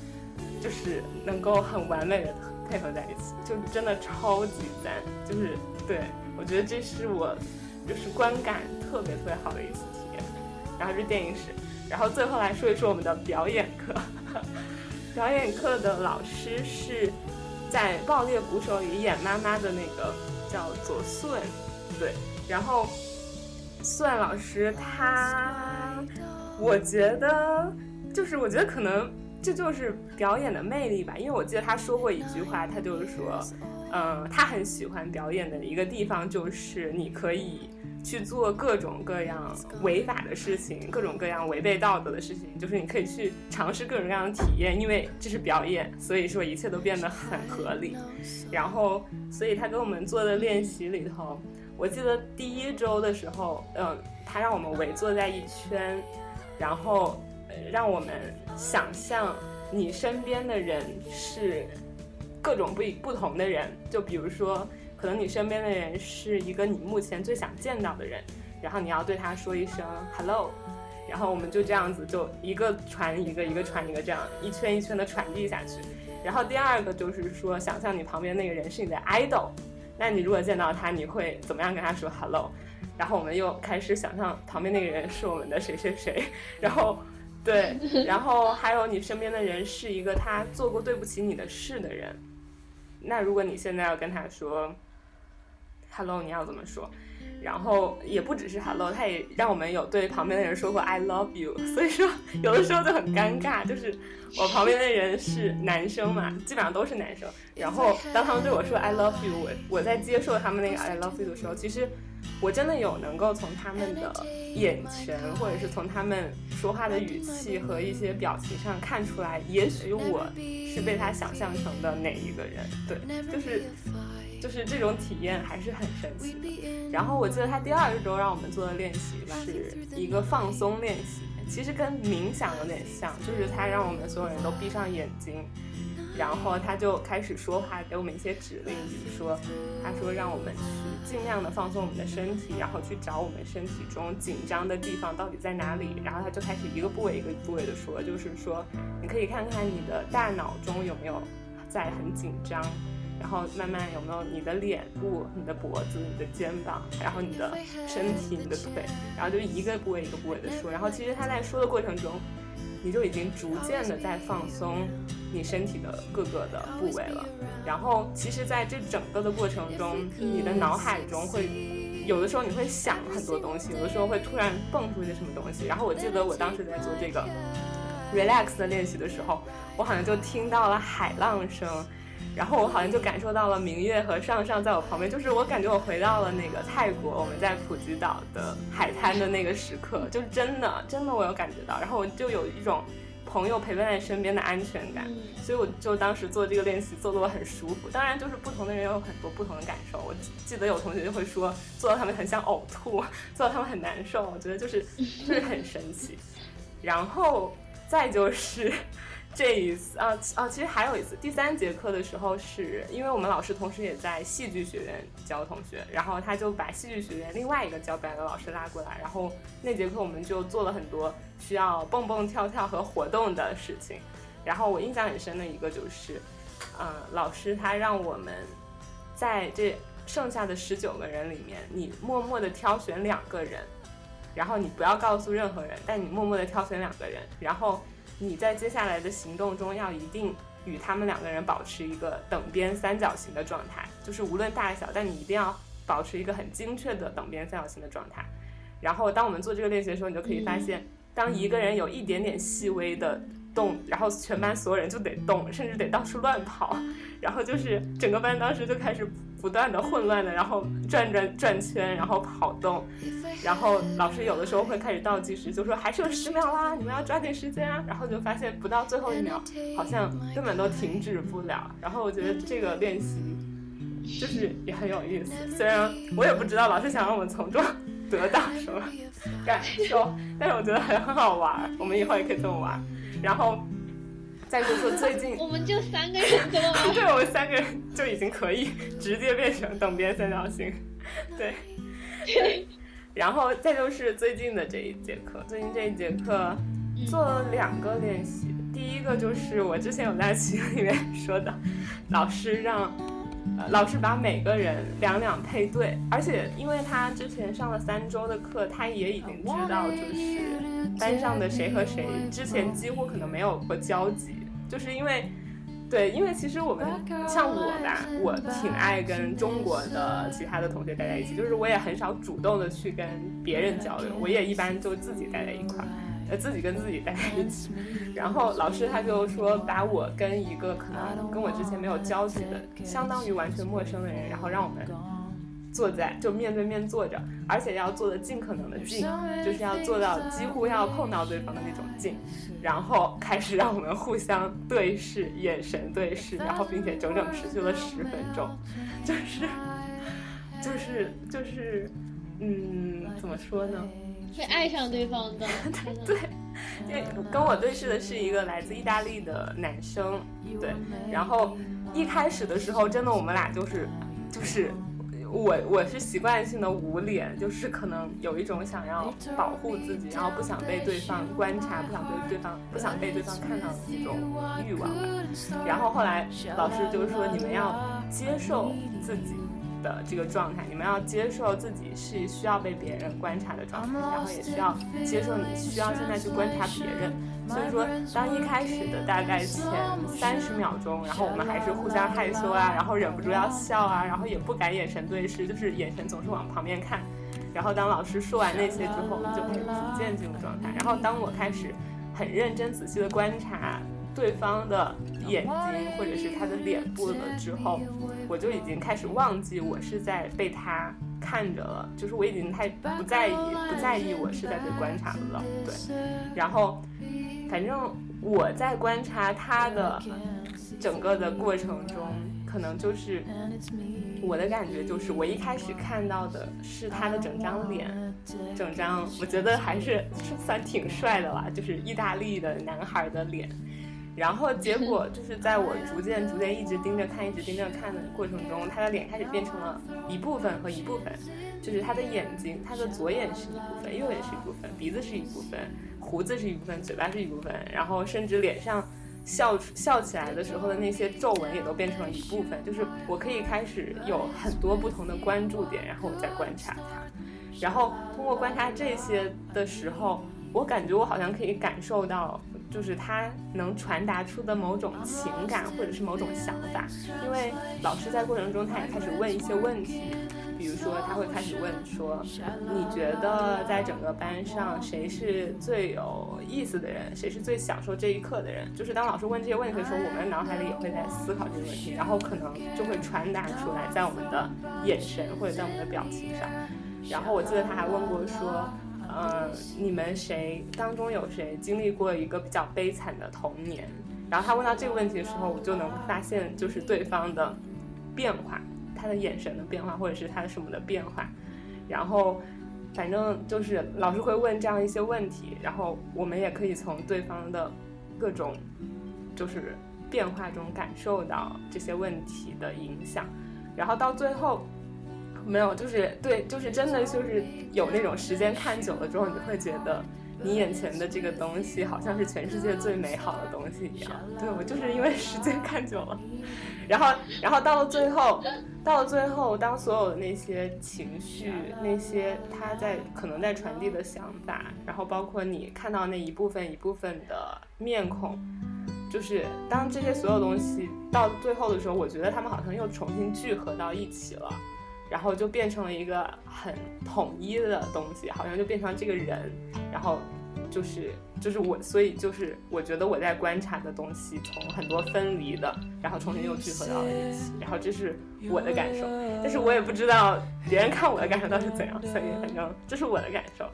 就是能够很完美的配合在一起，就真的超级赞。就是对我觉得这是我就是观感特别特别好的一次体验。然后是电影史，然后最后来说一说我们的表演课。表演课的老师是。在《爆裂鼓手》里演妈妈的那个叫左顺，对，然后顺老师他，我觉得就是我觉得可能这就是表演的魅力吧，因为我记得他说过一句话，他就是说，嗯，他很喜欢表演的一个地方就是你可以。去做各种各样违法的事情，各种各样违背道德的事情，就是你可以去尝试各种各样的体验，因为这是表演，所以说一切都变得很合理。然后，所以他给我们做的练习里头，我记得第一周的时候，嗯，他让我们围坐在一圈，然后让我们想象你身边的人是各种不不同的人，就比如说。可能你身边的人是一个你目前最想见到的人，然后你要对他说一声 hello，然后我们就这样子就一个传一个，一个传一个，这样一圈一圈的传递下去。然后第二个就是说，想象你旁边那个人是你的 idol，那你如果见到他，你会怎么样跟他说 hello？然后我们又开始想象旁边那个人是我们的谁谁谁，然后对，然后还有你身边的人是一个他做过对不起你的事的人，那如果你现在要跟他说。Hello，你要怎么说？然后也不只是 Hello，他也让我们有对旁边的人说过 I love you。所以说，有的时候就很尴尬，就是我旁边的人是男生嘛，基本上都是男生。然后当他们对我说 I love you，我我在接受他们那个 I love you 的时候，其实我真的有能够从他们的眼神，或者是从他们说话的语气和一些表情上看出来，也许我是被他想象成的哪一个人。对，就是。就是这种体验还是很神奇的。然后我记得他第二周让我们做的练习是一个放松练习，其实跟冥想有点像，就是他让我们所有人都闭上眼睛，然后他就开始说话，给我们一些指令，比如说他说让我们去尽量的放松我们的身体，然后去找我们身体中紧张的地方到底在哪里，然后他就开始一个部位一个部位的说，就是说你可以看看你的大脑中有没有在很紧张。然后慢慢有没有你的脸部、你的脖子、你的肩膀，然后你的身体、你的腿，然后就一个部位一个部位的说。然后其实他在说的过程中，你就已经逐渐的在放松你身体的各个的部位了。然后其实在这整个的过程中，你的脑海中会有的时候你会想很多东西，有的时候会突然蹦出一些什么东西。然后我记得我当时在做这个 relax 的练习的时候，我好像就听到了海浪声。然后我好像就感受到了明月和上上在我旁边，就是我感觉我回到了那个泰国，我们在普吉岛的海滩的那个时刻，就是真的真的我有感觉到，然后我就有一种朋友陪伴在身边的安全感，所以我就当时做这个练习做的我很舒服。当然，就是不同的人有很多不同的感受，我记得有同学就会说做到他们很想呕吐，做到他们很难 受，我觉得就是就是很神奇。然后再就是这一次啊啊，其实还有一次，第三节课的时候，是因为我们老师同时也在戏剧学院教同学，然后他就把戏剧学院另外一个教表演的老师拉过来，然后那节课我们就做了很多需要蹦蹦跳跳和活动的事情。然后我印象很深的一个就是，嗯，老师他让我们在这剩下的十九个人里面，你默默的挑选两个人。然后你不要告诉任何人，但你默默的挑选两个人，然后你在接下来的行动中要一定与他们两个人保持一个等边三角形的状态，就是无论大小，但你一定要保持一个很精确的等边三角形的状态。然后当我们做这个练习的时候，你就可以发现，当一个人有一点点细微的动，然后全班所有人就得动，甚至得到处乱跑，然后就是整个班当时就开始。不断的混乱的，然后转转转圈，然后跑动，然后老师有的时候会开始倒计时，就说还剩十秒啦，你们要抓紧时间啊。然后就发现不到最后一秒，好像根本都停止不了。然后我觉得这个练习就是也很有意思，虽然我也不知道老师想让我们从中得到什么感受，但是我觉得很很好玩，我们以后也可以这么玩。然后。再就是最近，我们就三个人对吗？对，我们三个人就已经可以 直接变成等边三角形，对。然后再就是最近的这一节课，最近这一节课做了两个练习。第一个就是我之前有在群里面说的，老师让，呃，老师把每个人两两配对，而且因为他之前上了三周的课，他也已经知道就是。班上的谁和谁之前几乎可能没有过交集，就是因为，对，因为其实我们像我吧，我挺爱跟中国的其他的同学待在一起，就是我也很少主动的去跟别人交流，我也一般就自己待在一块儿，呃，自己跟自己待在一起。然后老师他就说，把我跟一个可能跟我之前没有交集的，相当于完全陌生的人，然后让我们。坐在就面对面坐着，而且要坐的尽可能的近，就是要做到几乎要碰到对方的那种近，然后开始让我们互相对视，眼神对视，然后并且整整持续了十分钟，就是 就是就是，嗯，怎么说呢？会爱上对方的。对，因为跟我对视的是一个来自意大利的男生，对，然后一开始的时候，真的我们俩就是就是。我我是习惯性的捂脸，就是可能有一种想要保护自己，然后不想被对方观察，不想被对方不想被对方看到的那种欲望吧。然后后来老师就是说，你们要接受自己的这个状态，你们要接受自己是需要被别人观察的状态，然后也需要接受你需要现在去观察别人。所以说，当一开始的大概前三十秒钟，然后我们还是互相害羞啊，然后忍不住要笑啊，然后也不敢眼神对视，就是眼神总是往旁边看。然后当老师说完那些之后，我们就开始逐渐进入状态。然后当我开始很认真仔细的观察对方的眼睛或者是他的脸部了之后，我就已经开始忘记我是在被他看着了，就是我已经太不在意不在意我是在被观察了。对，然后。反正我在观察他的整个的过程中，可能就是我的感觉就是，我一开始看到的是他的整张脸，整张我觉得还是算挺帅的啦，就是意大利的男孩的脸。然后结果就是在我逐渐逐渐一直盯着看，一直盯着看的过程中，他的脸开始变成了一部分和一部分，就是他的眼睛，他的左眼是一部分，右眼是一部分，鼻子是一部分。胡子是一部分，嘴巴是一部分，然后甚至脸上笑笑起来的时候的那些皱纹也都变成了一部分。就是我可以开始有很多不同的关注点，然后我再观察他，然后通过观察这些的时候，我感觉我好像可以感受到，就是他能传达出的某种情感或者是某种想法。因为老师在过程中他也开始问一些问题。比如说他会开始问说，你觉得在整个班上谁是最有意思的人，谁是最享受这一刻的人？就是当老师问这些问题的时候，我们脑海里也会在思考这个问题，然后可能就会传达出来，在我们的眼神或者在我们的表情上。然后我记得他还问过说，呃，你们谁当中有谁经历过一个比较悲惨的童年？然后他问到这个问题的时候，我就能发现就是对方的变化，他的眼神的变化，或者是他的什么的变化。然后反正就是老师会问这样一些问题，然后我们也可以从对方的各种就是变化中感受到这些问题的影响。然后到最后。没有，就是对，就是真的，就是有那种时间看久了之后，你会觉得你眼前的这个东西好像是全世界最美好的东西一样。对我就是因为时间看久了，然后，然后到了最后，到了最后，当所有的那些情绪，那些他在可能在传递的想法，然后包括你看到那一部分一部分的面孔，就是当这些所有东西到最后的时候，我觉得他们好像又重新聚合到一起了。然后就变成了一个很统一的东西，好像就变成这个人，然后就是就是我，所以就是我觉得我在观察的东西从很多分离的，然后重新又聚合到了一起，然后这是我的感受，但是我也不知道别人看我的感受到底是怎样，所以反正这是我的感受，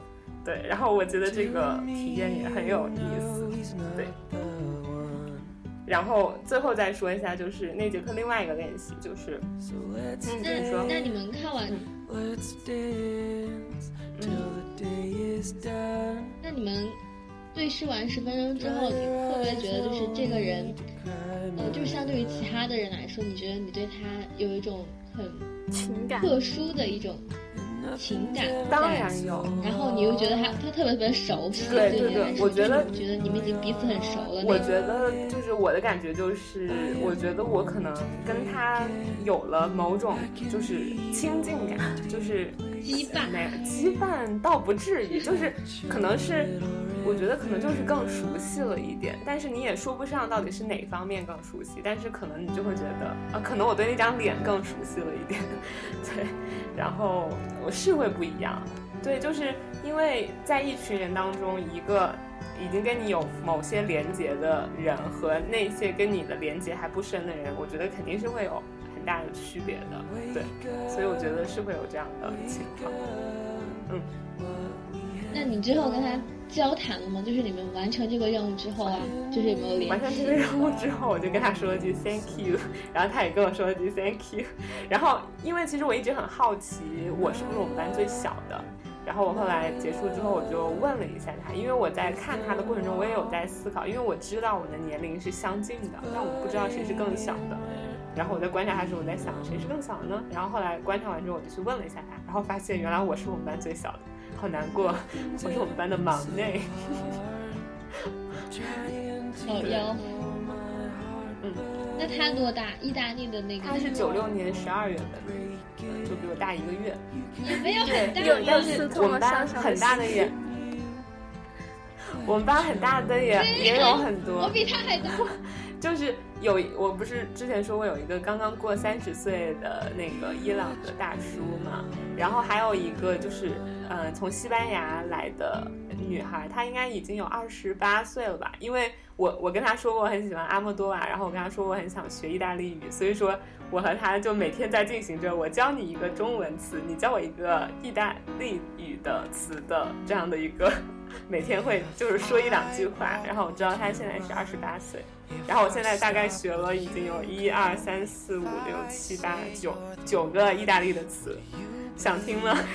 对，然后我觉得这个体验也很有意思，对。然后最后再说一下，就是那节课另外一个练习，就是嗯，那那你们看完，那你们对视完十分钟之后，你会不会觉得就是这个人，呃，就是相对于其他的人来说，你觉得你对他有一种很情感特殊的一种？情感当然有，然后你又觉得他他特别特别熟悉，对对对，我觉得觉得你们已经彼此很熟了。我觉得就是我的感觉就是，我觉得我可能跟他有了某种就是亲近感，就是羁绊，羁绊倒不至于，就是可能是。我觉得可能就是更熟悉了一点，但是你也说不上到底是哪方面更熟悉，但是可能你就会觉得啊，可能我对那张脸更熟悉了一点，对，然后我是会不一样，对，就是因为在一群人当中，一个已经跟你有某些连接的人和那些跟你的连接还不深的人，我觉得肯定是会有很大的区别的，对，所以我觉得是会有这样的情况，嗯，那你之后跟他。交谈了吗？就是你们完成这个任务之后啊，就是有没有联系？完成这个任务之后，我就跟他说了句 Thank you，然后他也跟我说了句 Thank you。然后，因为其实我一直很好奇，我是不是我们班最小的。然后我后来结束之后，我就问了一下他，因为我在看他的过程中，我也有在思考，因为我知道我们的年龄是相近的，但我不知道谁是更小的。然后我在观察他时，我在想谁是更小的呢？然后后来观察完之后，我就去问了一下他，然后发现原来我是我们班最小的。好难过，我是我们班的忙内。老幺，嗯，那他多大？意大利的那个？他是九六年十二月份，就比我大一个月。也没有很大，但是我们班很大的也，我们班很大的也也有很多。我比他还大。就是有，我不是之前说过有一个刚刚过三十岁的那个伊朗的大叔嘛，然后还有一个就是，嗯，从西班牙来的女孩，她应该已经有二十八岁了吧？因为我我跟她说过我很喜欢阿莫多瓦，然后我跟她说我很想学意大利语，所以说我和她就每天在进行着我教你一个中文词，你教我一个意大利语的词的这样的一个。每天会就是说一两句话，然后我知道他现在是二十八岁，然后我现在大概学了已经有一二三四五六七八九九个意大利的词，想听吗？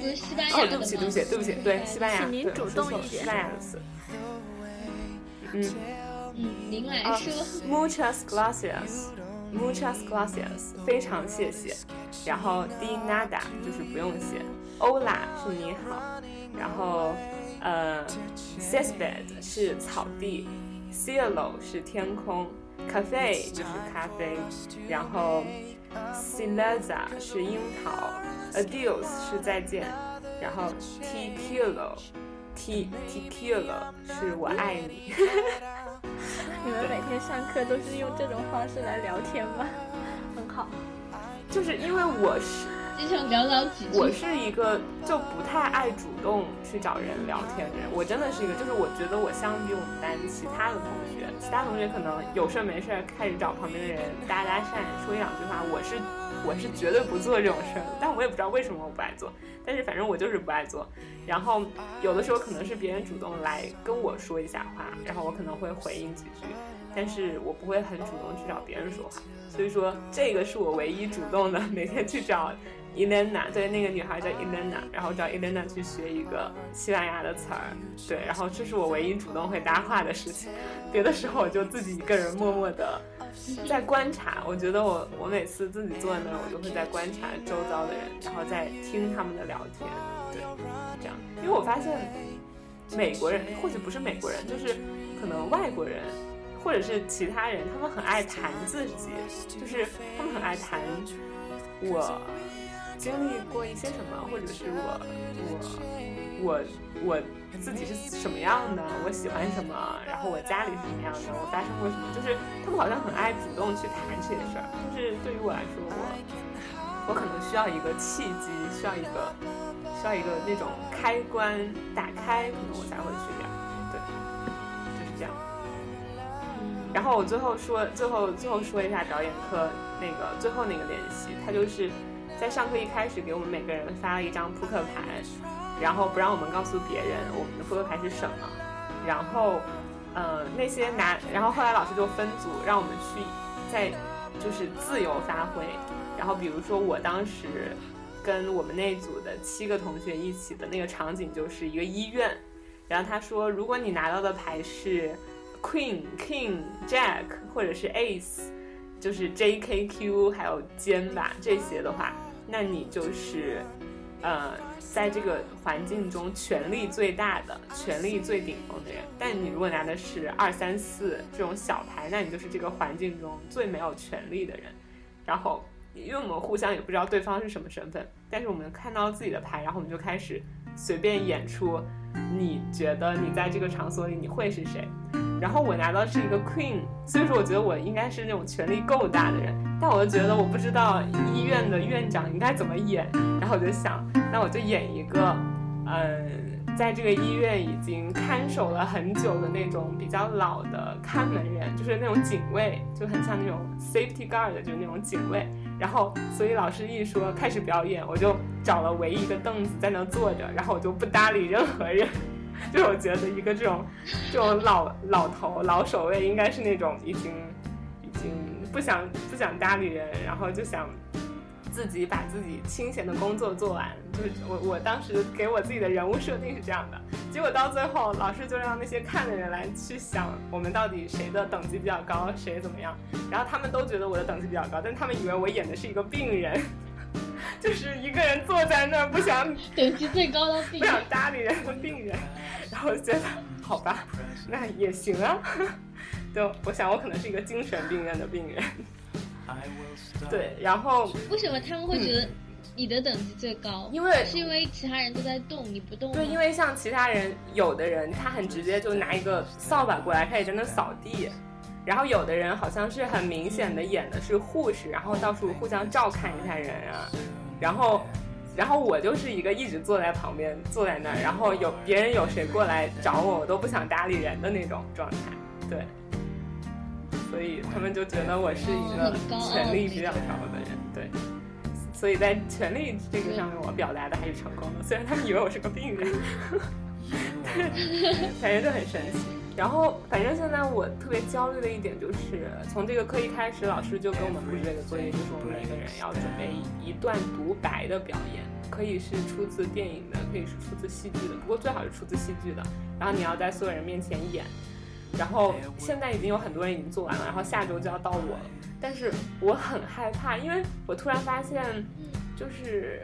不是西班牙哦，对不起，对不起，对不起，对西班牙，请您主动一点。西班牙的词。嗯嗯，您来说。Muchas gracias，muchas gracias，非常谢谢。然后 di nada 就是不用谢。Ola 是你好，然后呃，cessped 是草地，cielo 是天空，cafe 就是咖啡，然后 cileza 是樱桃，adios 是再见，然后 tequila t tequila 是我爱你。你们每天上课都是用这种方式来聊天吗？很好。就是因为我是经常寥寥几句。我是一个就不太爱主动去找人聊天的人，我真的是一个，就是我觉得我相比我们班其他的同学，其他同学可能有事儿没事儿开始找旁边的人搭搭讪，说一两句话，我是我是绝对不做这种事儿，但我也不知道为什么我不爱做，但是反正我就是不爱做。然后有的时候可能是别人主动来跟我说一下话，然后我可能会回应几句，但是我不会很主动去找别人说话。所以说这个是我唯一主动的每天去找。Elena，对，那个女孩叫 Elena，然后找 Elena 去学一个西班牙的词儿，对，然后这是我唯一主动会搭话的事情，别的时候我就自己一个人默默的在观察。我觉得我我每次自己坐在那儿，我都会在观察周遭的人，然后在听他们的聊天，对，这样，因为我发现美国人或许不是美国人，就是可能外国人或者是其他人，他们很爱谈自己，就是他们很爱谈我。经历过一些什么，或者是我我我我自己是什么样的，我喜欢什么，然后我家里是什么样的，我发生过什么，就是他们好像很爱主动去谈这些事儿。就是对于我来说，我我可能需要一个契机，需要一个需要一个那种开关打开，可能我才会去聊。对，就是这样。然后我最后说，最后最后说一下表演课那个最后那个练习，它就是。在上课一开始，给我们每个人发了一张扑克牌，然后不让我们告诉别人我们的扑克牌是什么。然后，呃，那些拿，然后后来老师就分组，让我们去在就是自由发挥。然后，比如说我当时跟我们那组的七个同学一起的那个场景就是一个医院。然后他说，如果你拿到的牌是 Queen、King、Jack 或者是 Ace，就是 J、K、Q 还有尖吧这些的话。那你就是，呃，在这个环境中权力最大的、权力最顶峰的人。但你如果拿的是二三四这种小牌，那你就是这个环境中最没有权力的人。然后，因为我们互相也不知道对方是什么身份，但是我们看到自己的牌，然后我们就开始随便演出。你觉得你在这个场所里你会是谁？然后我拿到是一个 queen，所以说我觉得我应该是那种权力够大的人。但我就觉得我不知道医院的院长应该怎么演，然后我就想，那我就演一个，嗯，在这个医院已经看守了很久的那种比较老的看门人，就是那种警卫，就很像那种 safety guard，就是那种警卫。然后，所以老师一说开始表演，我就找了唯一一个凳子在那坐着，然后我就不搭理任何人。就我觉得一个这种这种老老头老守卫应该是那种已经已经不想不想搭理人，然后就想自己把自己清闲的工作做完。就是我我当时给我自己的人物设定是这样的，结果到最后老师就让那些看的人来去想我们到底谁的等级比较高，谁怎么样。然后他们都觉得我的等级比较高，但他们以为我演的是一个病人。就是一个人坐在那儿，不想 等级最高的病 人，不想搭理人的病人，然后我觉得好吧，那也行啊。就我想，我可能是一个精神病院的病人。对，然后为什么他们会觉得你的等级最高？因为是因为其他人都在动，你不动。对，因为像其他人，有的人他很直接就拿一个扫把过来，开始在那扫地。然后有的人好像是很明显的演的是护士，然后到处互相照看一下人啊，然后，然后我就是一个一直坐在旁边坐在那儿，然后有别人有谁过来找我，我都不想搭理人的那种状态，对，所以他们就觉得我是一个权力比较高的人，对，所以在权力这个上面我表达的还是成功的，虽然他们以为我是个病人，反正就很神奇。然后，反正现在我特别焦虑的一点就是，从这个课一开始，老师就给我们布置这个作业，就是我们每个人要准备一段独白的表演，可以是出自电影的，可以是出自戏剧的，不过最好是出自戏剧的。然后你要在所有人面前演。然后现在已经有很多人已经做完了，然后下周就要到我了。但是我很害怕，因为我突然发现，就是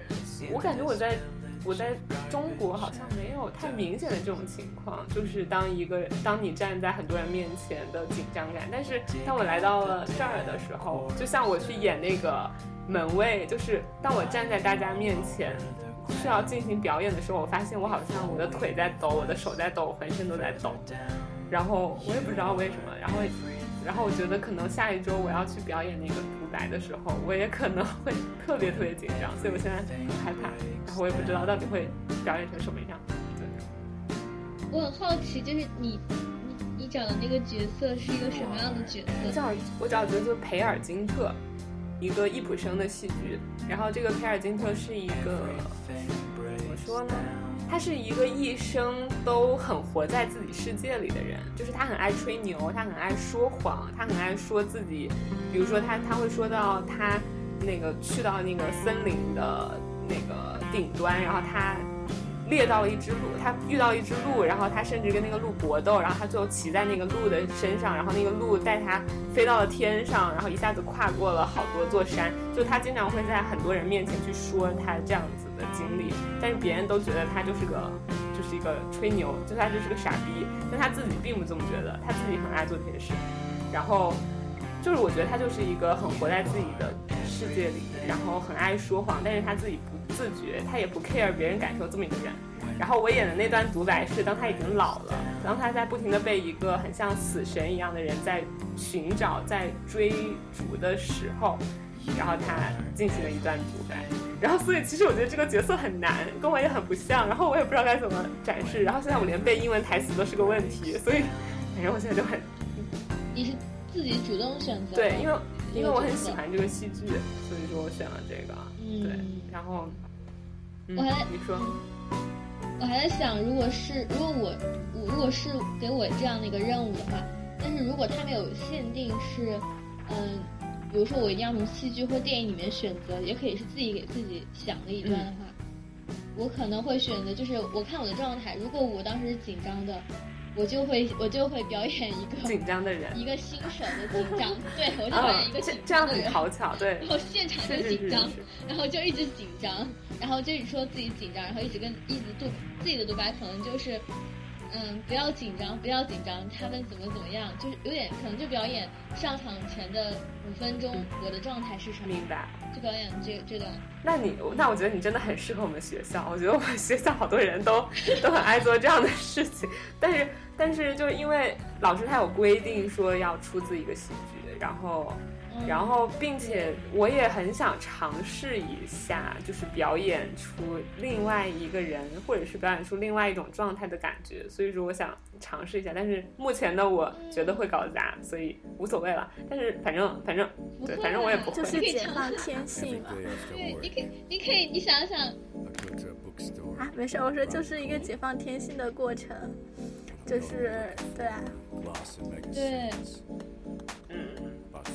我感觉我在。我在中国好像没有太明显的这种情况，就是当一个当你站在很多人面前的紧张感。但是当我来到了这儿的时候，就像我去演那个门卫，就是当我站在大家面前需要进行表演的时候，我发现我好像我的腿在抖，我的手在抖，浑身都在抖。然后我也不知道为什么，然后然后我觉得可能下一周我要去表演那个独白的时候，我也可能会特别特别紧张，所以我现在很害怕，然后我也不知道到底会表演成什么样。对，我很好奇，就是你你你找的那个角色是一个什么样的角色？我找我找的就是培尔金特，一个易卜生的戏剧，然后这个培尔金特是一个怎么说呢？他是一个一生都很活在自己世界里的人，就是他很爱吹牛，他很爱说谎，他很爱说自己，比如说他他会说到他那个去到那个森林的那个顶端，然后他猎到了一只鹿，他遇到一只鹿，然后他甚至跟那个鹿搏斗，然后他最后骑在那个鹿的身上，然后那个鹿带他飞到了天上，然后一下子跨过了好多座山，就他经常会在很多人面前去说他这样子经历，但是别人都觉得他就是个就是一个吹牛，就他就是个傻逼，但他自己并不这么觉得，他自己很爱做这些事，然后就是我觉得他就是一个很活在自己的世界里，然后很爱说谎，但是他自己不自觉，他也不 care 别人感受这么一个人。然后我演的那段独白是当他已经老了，当他在不停的被一个很像死神一样的人在寻找、在追逐的时候，然后他进行了一段独白。然后所以其实我觉得这个角色很难，跟我也很不像，然后我也不知道该怎么展示。然后现在我连背英文台词都是个问题，所以反正我现在就很 你是自己主动选择？对，因为因为我很喜欢这个戏剧，所以说我选了这个。嗯对嗯，然后，嗯我还，你说，我还在想，如果是如果我我如果是给我这样的一个任务的话，但是如果他没有限定是，嗯，比如说我一定要从戏剧或电影里面选择，也可以是自己给自己想的一段的话，我可能会选择就是我看我的状态，如果我当时是紧张的，我就会 我就会表演一个紧张的人，一个新手的紧张，对我就表演一个这紧这样很张的人。讨巧，对 然，后现场就紧张，是是是。然后就一直紧张，然后就一直说自己紧张，然后一直跟一直独自己的独白可能就是，嗯，不要紧张，不要紧张，他们怎么怎么样，就是有点可能就表演上场前的五分钟我的状态是什么，明白。就表演这这段。那你，那我觉得你真的很适合我们学校。我觉得我们学校好多人都都很爱做这样的事情，但是但是就是因为老师他有规定说要出自一个喜剧，然后嗯然后并且我也很想尝试一下，就是表演出另外一个人，或者是表演出另外一种状态的感觉。所以说我想尝试一下，但是目前的我觉得会搞砸，所以无所谓了。但是反正反正对，反正我也不会。就是解放天性嘛。对，你可以，你可以，你想想，啊，没事，我说就是一个解放天性的过程，就是对啊，对，嗯。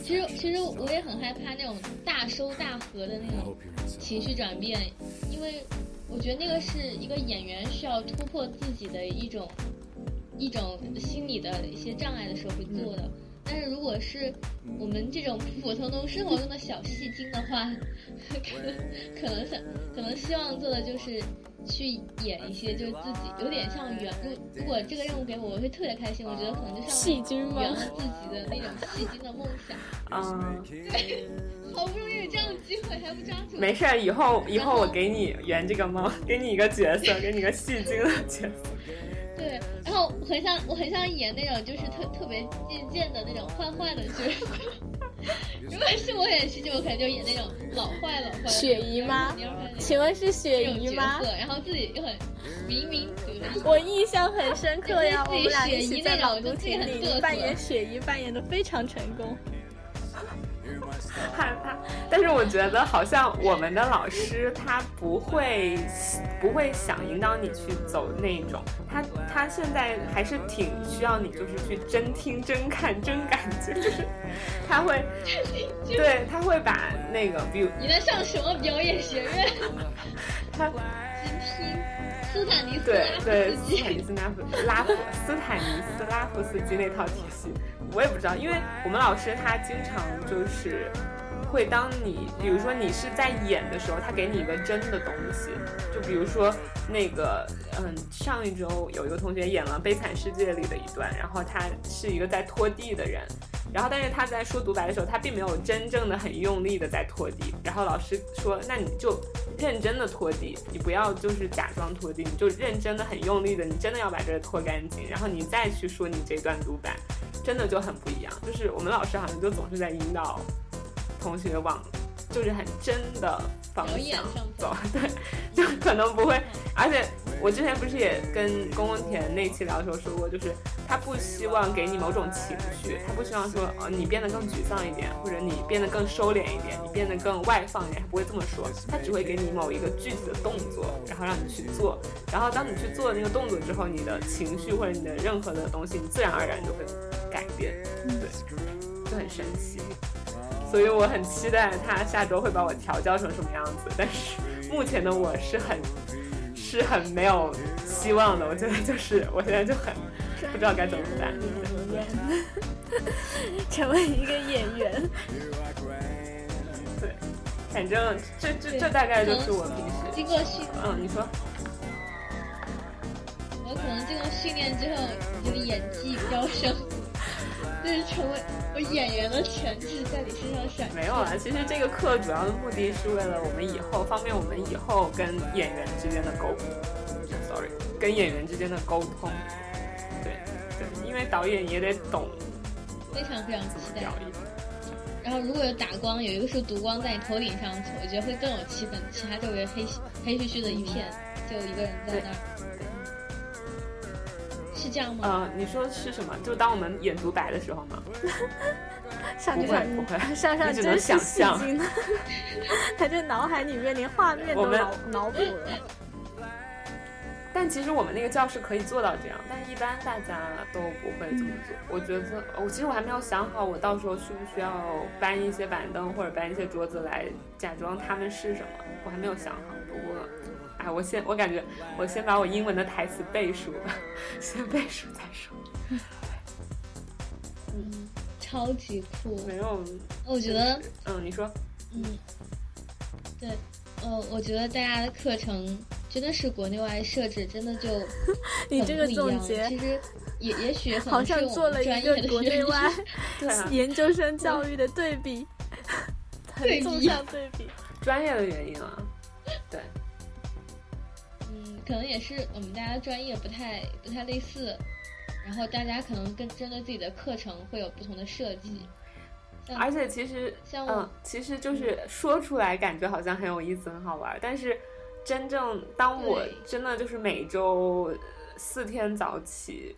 其实其实我也很害怕那种大收大合的那种情绪转变，因为我觉得那个是一个演员需要突破自己的一种一种心理的一些障碍的时候会做的。但是如果是我们这种普普通通生活中的小戏精的话，可能可能想可能希望做的就是去演一些就是自己有点像圆。如如果这个任务给我，我会特别开心。我觉得可能就像戏精吗圆了自己的那种戏精的梦想。啊。对，好不容易有这样的机会，还不抓住？没事儿，以后以后我给你圆这个梦，给你一个角色，给你一个戏精的角色。对，然后我很想，我很想演那种就是特特别贱贱的那种坏坏的角色。如果是我演戏剧，我可能就演那种老坏老坏的雪姨吗蔫儿坏的请问是雪姨吗？？然后自己又很明明。我印象很深刻呀，我对们俩一雪姨那起在朗读种就自己很嘚瑟扮演雪姨，扮演的非常成功。害怕，但是我觉得好像我们的老师他不会不会想引导你去走那一种，他他现在还是挺需要你就是去真听真看真感觉，就是他会对他会把那个比如你在上什么表演学院？他金拼斯坦尼斯对拉对斯坦尼。斯拉夫拉夫斯坦尼斯拉夫斯基那套体系，我也不知道，因为我们老师他经常就是会当你，比如说你是在演的时候，他给你一个真的东西，就比如说那个，嗯，上一周有一个同学演了《悲惨世界》里的一段，然后他是一个在拖地的人，然后但是他在说独白的时候，他并没有真正的很用力的在拖地。然后老师说，那你就认真的拖地，你不要就是假装拖地，你就认真的很用力的，你真的要把这个拖干净，然后你再去说你这段独白，真的就很不一样。就是我们老师好像就总是在引导同学往就是很真的方向走，对，就可能不会。而且我之前不是也跟公公田那期聊的时候说过，就是他不希望给你某种情绪，他不希望说呃你变得更沮丧一点，或者你变得更收敛一点，你变得更外放一点，他不会这么说，他只会给你某一个具体的动作，然后让你去做。然后当你去做那个动作之后，你的情绪或者你的任何的东西，你自然而然就会改变，对，就很神奇。所以我很期待他下周会把我调教成什么样子，但是目前的我是很是很没有希望的。我觉得就是我现在就很不知道该怎么办。演员，成为一个演员。对，反正这这这大概就是我平时。经过训，嗯，你说。我可能经过训练之后，你的演技飙升，就是成为我演员的潜质在你身上闪。没有啊，其实这个课主要的目的是为了我们以后方便我们以后跟演员之间的沟，sorry，跟演员之间的沟通。对对，因为导演也得懂非常非常期待。然后如果有打光，有一个是毒光在你头顶上，我觉得会更有气氛。其他周围黑黑黢黢的一片，就一个人在那儿，是这样吗？呃，你说是什么？就当我们演独白的时候吗？不上去上会不会 上上你只能想象，他这脑海里面连画面都脑脑补了。但其实我们那个教室可以做到这样，但一般大家都不会这么做。我觉得，我其实我还没有想好，我到时候需不需要搬一些板凳或者搬一些桌子来假装他们是什么，我还没有想好。不过，哎，我先我感觉我先把我英文的台词背熟吧，先背熟再说。嗯，超级酷。没有，我觉得，嗯，你说，嗯，对，呃，我觉得大家的课程真的是国内外设置，真的就 你这个总结其实也也许可好像做了一个国内外对啊，研究生教育的对比，对纵比向对比。专业的原因啊，可能也是我们大家专业不太不太类似，然后大家可能跟针对自己的课程会有不同的设计。像而且其实，嗯，其实就是说出来感觉好像很有意思、很好玩，但是真正当我真的就是每周四天早起，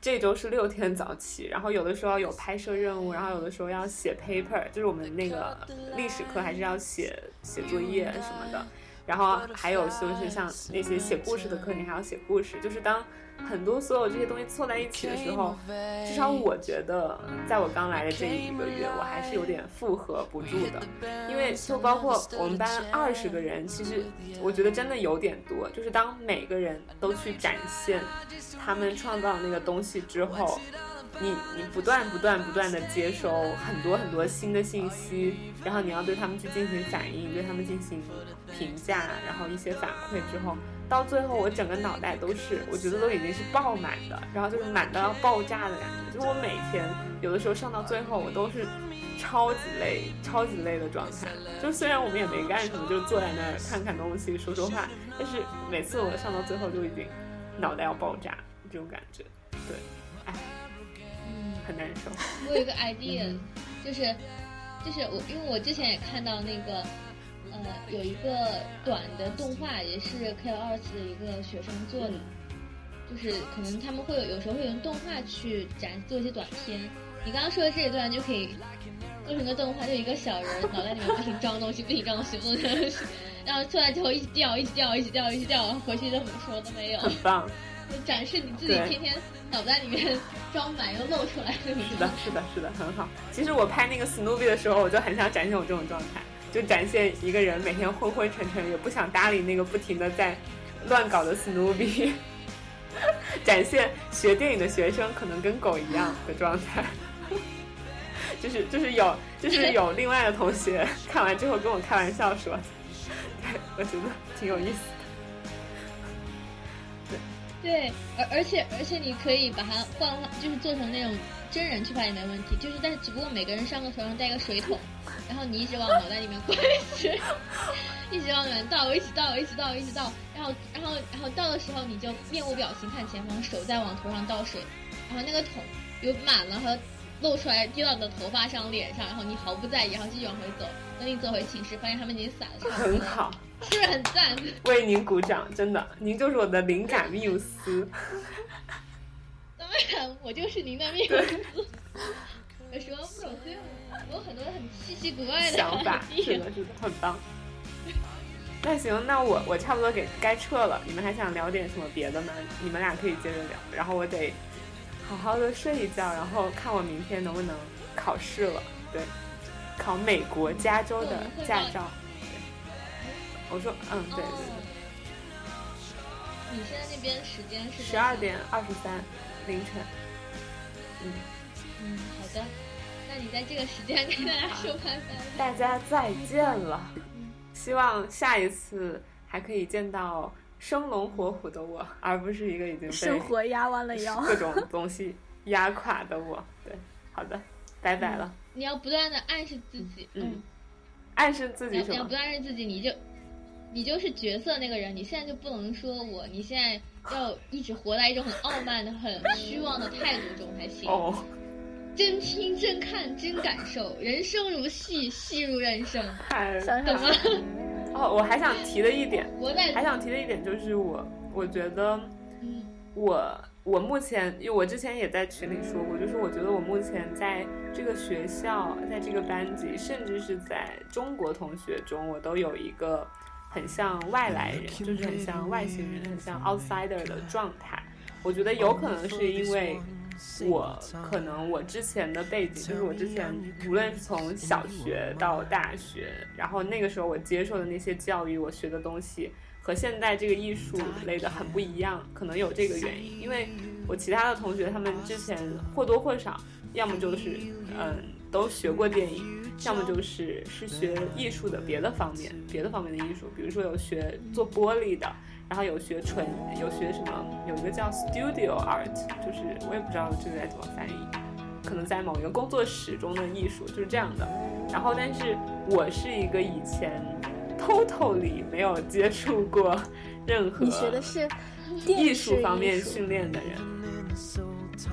这周是六天早起，然后有的时候有拍摄任务，然后有的时候要写 paper，就是我们那个历史课还是要写写作业什么的。然后还有就是像那些写故事的课，你还要写故事。就是当很多所有这些东西凑在一起的时候，至少我觉得，在我刚来的这一个月，我还是有点负荷不住的。因为就包括我们班二十个人，其实我觉得真的有点多。就是当每个人都去展现他们创造的那个东西之后，你你不断不断不断的接收很多很多新的信息，然后你要对他们去进行反应，对他们进行评价，然后一些反馈之后，到最后我整个脑袋都是，我觉得都已经是爆满的，然后就是满到要爆炸的感觉。就我每天有的时候上到最后，我都是超级累、超级累的状态。就虽然我们也没干什么，就坐在那儿看看东西、说说话，但是每次我上到最后就已经脑袋要爆炸这种感觉。对，哎，很难受。我有一个 idea，就是就是我，因为我之前也看到那个，呃，有一个短的动画，也是 K 二次的一个学生做的，就是可能他们会有有时候会用动画去展做一些短片。你刚刚说的这一段就可以做成个动画，就一个小人脑袋里面不停装东西，不停装东西，不停装东西，然后出来之后一直掉，一直掉，一直掉，一直掉，回去就什么说都没有，很棒，就展示你自己天天脑袋里面装满又露出来是的，是的，是的，很好。其实我拍那个 Snoopy 的时候，我就很想展现我这种状态，就展现一个人每天昏昏沉沉，也不想搭理那个不停的在乱搞的 Snoopy，展现学电影的学生可能跟狗一样的状态。就是就是有就是有另外的同学看完之后跟我开玩笑说，对我觉得挺有意思的。对，而而且而且你可以把它换，就是做成那种真人去拍也没问题，就是但是只不过每个人上个头上带个水桶，然后你一直往脑袋里面灌水，一直往里面倒，一直倒，一直倒，一直倒，然后然后然后倒的时候你就面无表情看前方，手在往头上倒水，然后那个桶有满了和露出来滴到你的头发上、脸上，然后你毫不在意，然后继续往回走。等你走回寝室，发现他们已经洒的差不多了，很好，是不是很赞？为您鼓掌，真的，您就是我的灵感缪斯。当然，我就是您的缪斯。有什么不懂对我有很多很稀奇古怪的想法，是的，是的，很棒。那行，那我我差不多给该撤了。你们还想聊点什么别的吗？你们俩可以接着聊。然后我得好好的睡一觉，然后看我明天能不能考试了。对，考美国加州的驾照。对，我说，嗯，对对对。你现在那边时间是十二点二十三凌晨。嗯嗯，好的。那你在这个时间跟大家说拜拜。大家再见了。希望下一次还可以见到生龙活虎的我，而不是一个已经被生活压弯了腰、各种东西压垮的我。对，好的，拜拜了。你要不断的暗示自己，嗯，暗示自己什么？你要不断暗示自己，你就你就是角色那个人，你现在就不能说我，你现在要一直活在一种很傲慢的、很虚妄的态度中才行。哦。真听真看真感受，人生如戏，戏如人生。太懂吗？哦，我还想提的一点，我在还想提的一点就是我，我觉得，嗯，我我目前，因为我之前也在群里说过，就是我觉得我目前在这个学校，在这个班级，甚至是在中国同学中，我都有一个很像外来人，就是很像外星人，很像 outsider 的状态。我觉得有可能是因为。我可能我之前的背景就是我之前无论是从小学到大学，然后那个时候我接受的那些教育，我学的东西和现在这个艺术类的很不一样，可能有这个原因。因为我其他的同学他们之前或多或少，要么就是嗯都学过电影，要么就是是学艺术的别的方面，别的方面的艺术，比如说有学做玻璃的。然后有学纯，有学什么？有一个叫 studio art，就是我也不知道这个该怎么翻译，可能在某一个工作室中的艺术就是这样的。然后，但是我是一个以前 totally 没有接触过任何你学的是艺术方面训练的人。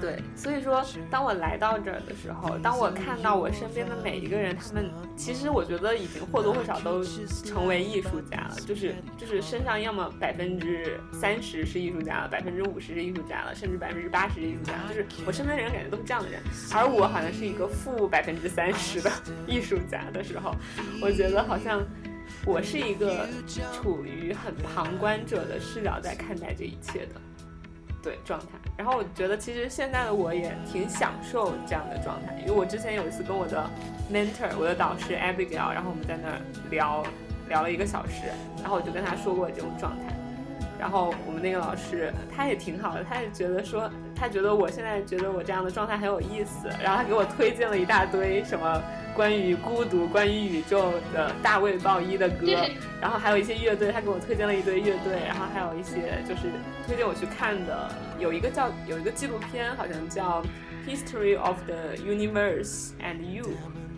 对，所以说，当我来到这儿的时候，当我看到我身边的每一个人，他们其实我觉得已经或多或少都成为艺术家了，就是就是身上要么百分之三十是艺术家了，百分之五十是艺术家了，甚至百分之八十是艺术家，就是我身边的人感觉都是这样的人，而我好像是一个负百分之三十的 艺术家的时候，我觉得好像我是一个处于很旁观者的视角在看待这一切的。对状态，然后我觉得其实现在的我也挺享受这样的状态，因为我之前有一次跟我的 mentor，我的导师 Abigail，然后我们在那儿聊聊了一个小时，然后我就跟他说过这种状态，然后我们那个老师他也挺好的，他也觉得说他觉得我现在觉得我这样的状态很有意思，然后他给我推荐了一大堆什么。关于孤独、关于宇宙的大卫鲍伊的歌，然后还有一些乐队，他给我推荐了一堆乐队，然后还有一些就是推荐我去看的，有一个叫有一个纪录片，好像叫《History of the Universe and You》，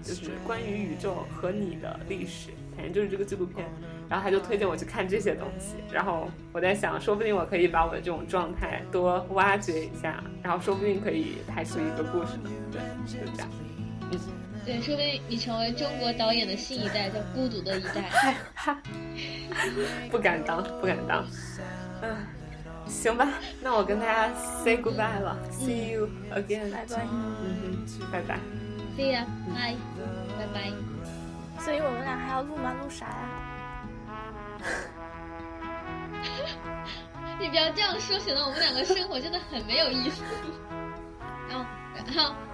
就是关于宇宙和你的历史，反正就是这个纪录片。然后他就推荐我去看这些东西，然后我在想，说不定我可以把我的这种状态多挖掘一下，然后说不定可以拍出一个故事呢。对，就这样。嗯。对，说不定你成为中国导演的新一代，叫孤独的一代。哈，不敢当，不敢当。嗯，行吧，那我跟大家 say goodbye 了，see you again，拜拜。嗯哼，拜拜。See ya，拜，拜拜。所以我们俩还要录吗？录啥呀？你不要这样说，显得我们两个生活真的很没有意思。然 后，然后。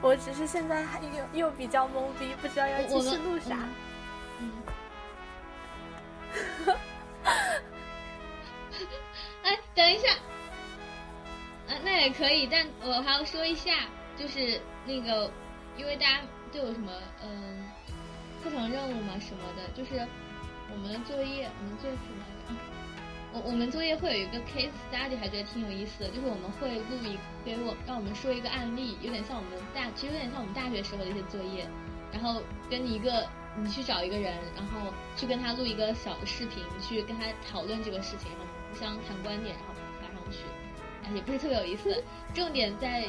我只是现在还又又比较懵逼，不知道要继续录啥。嗯。哎，等一下。啊，那也可以，但我还要说一下，就是那个，因为大家都有什么嗯课程任务嘛什么的，就是我们的作业，我们作业什么？我我们作业会有一个 case study，还觉得挺有意思的，就是我们会录一给我让我们说一个案例，有点像我们大，其实有点像我们大学时候的一些作业，然后跟一个你去找一个人，然后去跟他录一个小的视频，去跟他讨论这个事情，然后互相谈观点，然后发上去，哎，也不是特别有意思，重点在。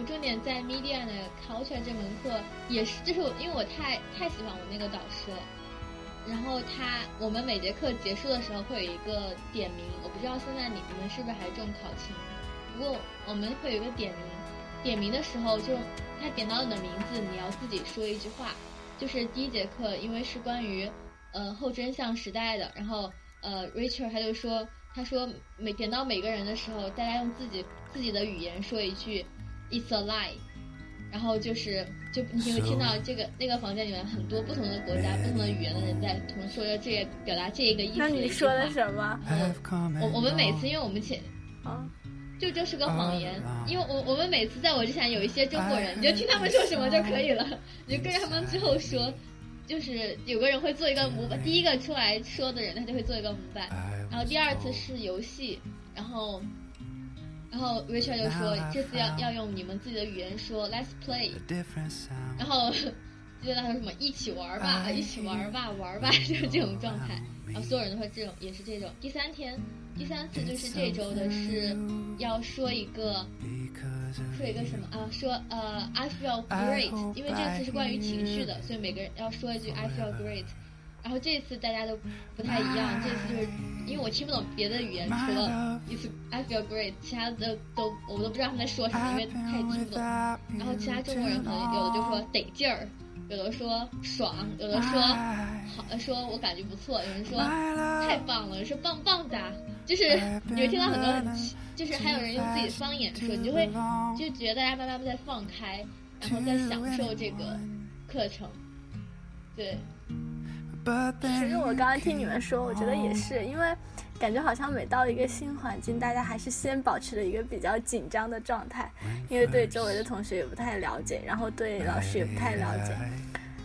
我重点在 media 的 culture 这门课，也是就是因为我太太喜欢我那个导师了。然后他，我们每节课结束的时候会有一个点名，我不知道现在你你们是不是还重考勤？不过我们会有一个点名，点名的时候就他点到你的名字，你要自己说一句话。就是第一节课，因为是关于呃后真相时代的，然后呃 Richard 他就说，他说每点到每个人的时候，大家用自己自己的语言说一句。It's a lie，然后就是就你会听到这个那个房间里面很多不同的国家、不同的语言的人在同说着这个表达这一个意思。那你说的什么？我我们每次因为我们前啊，就这是个谎言，因为我我们每次在我之前有一些中国人，你就听他们说什么就可以了，你就跟着他们最后说，就是有个人会做一个模板，第一个出来说的人他就会做一个模板，然后第二次是游戏，然后。然后 Richard 就说：“这次要要用你们自己的语言说，Let's play。”然后记得他说什么“一起玩吧，一起玩吧，玩吧”，就是这种状态。然后所有人都说这种也是这种。第三天，第三次就是这周的是要说一个说一个什么啊？说呃，I feel great，因为这次是关于情绪的，所以每个人要说一句 I feel great。然后这次大家都不太一样，这次就是因为我听不懂别的语言，除了 It's I feel great，其他的都我都不知道他们在说什么，因为他也听不懂。然后其他中国人可能有的就说得劲儿，有的说爽，有的说好，说我感觉不错，有人说太棒了，说棒棒哒，就是你会听到很多很，就是还有人用自己的方言说，你就会就觉得大家慢慢在放开，然后在享受这个课程，对。其实我刚刚听你们说，我觉得也是，因为感觉好像每到一个新环境，大家还是先保持了一个比较紧张的状态，因为对周围的同学也不太了解，然后对老师也不太了解，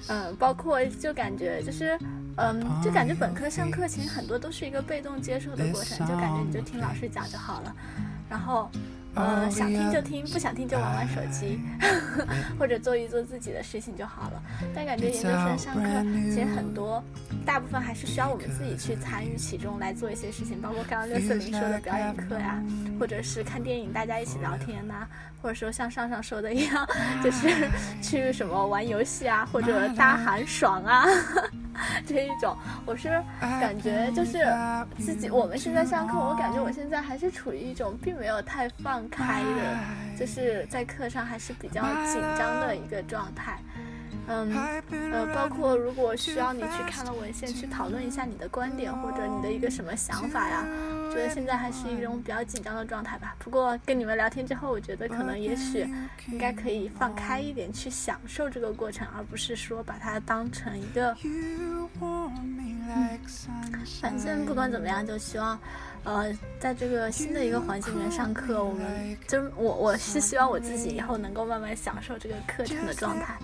嗯，包括就感觉就是，嗯，就感觉本科上课其实很多都是一个被动接受的过程，就感觉你就听老师讲就好了，然后。呃，想听就听，不想听就玩玩手机，或者做一做自己的事情就好了。但感觉研究生上课其实很多，大部分还是需要我们自己去参与其中来做一些事情，包括刚刚六四零说的表演课呀，或者是看电影，大家一起聊天呐，或者说像上上说的一样，就是 去什么玩游戏啊，或者大喊爽啊。这一种，我是感觉就是自己，我们现在上课，我感觉我现在还是处于一种并没有太放开的，就是在课上还是比较紧张的一个状态。嗯，呃，包括如果需要你去看了文献去讨论一下你的观点或者你的一个什么想法呀，觉得现在还是一种比较紧张的状态吧。不过跟你们聊天之后，我觉得可能也许应该可以放开一点去享受这个过程，而不是说把它当成一个。反正不管怎么样，就希望。呃，在这个新的一个环境里面上课，我们就我我是希望我自己以后能够慢慢享受这个课程的状态，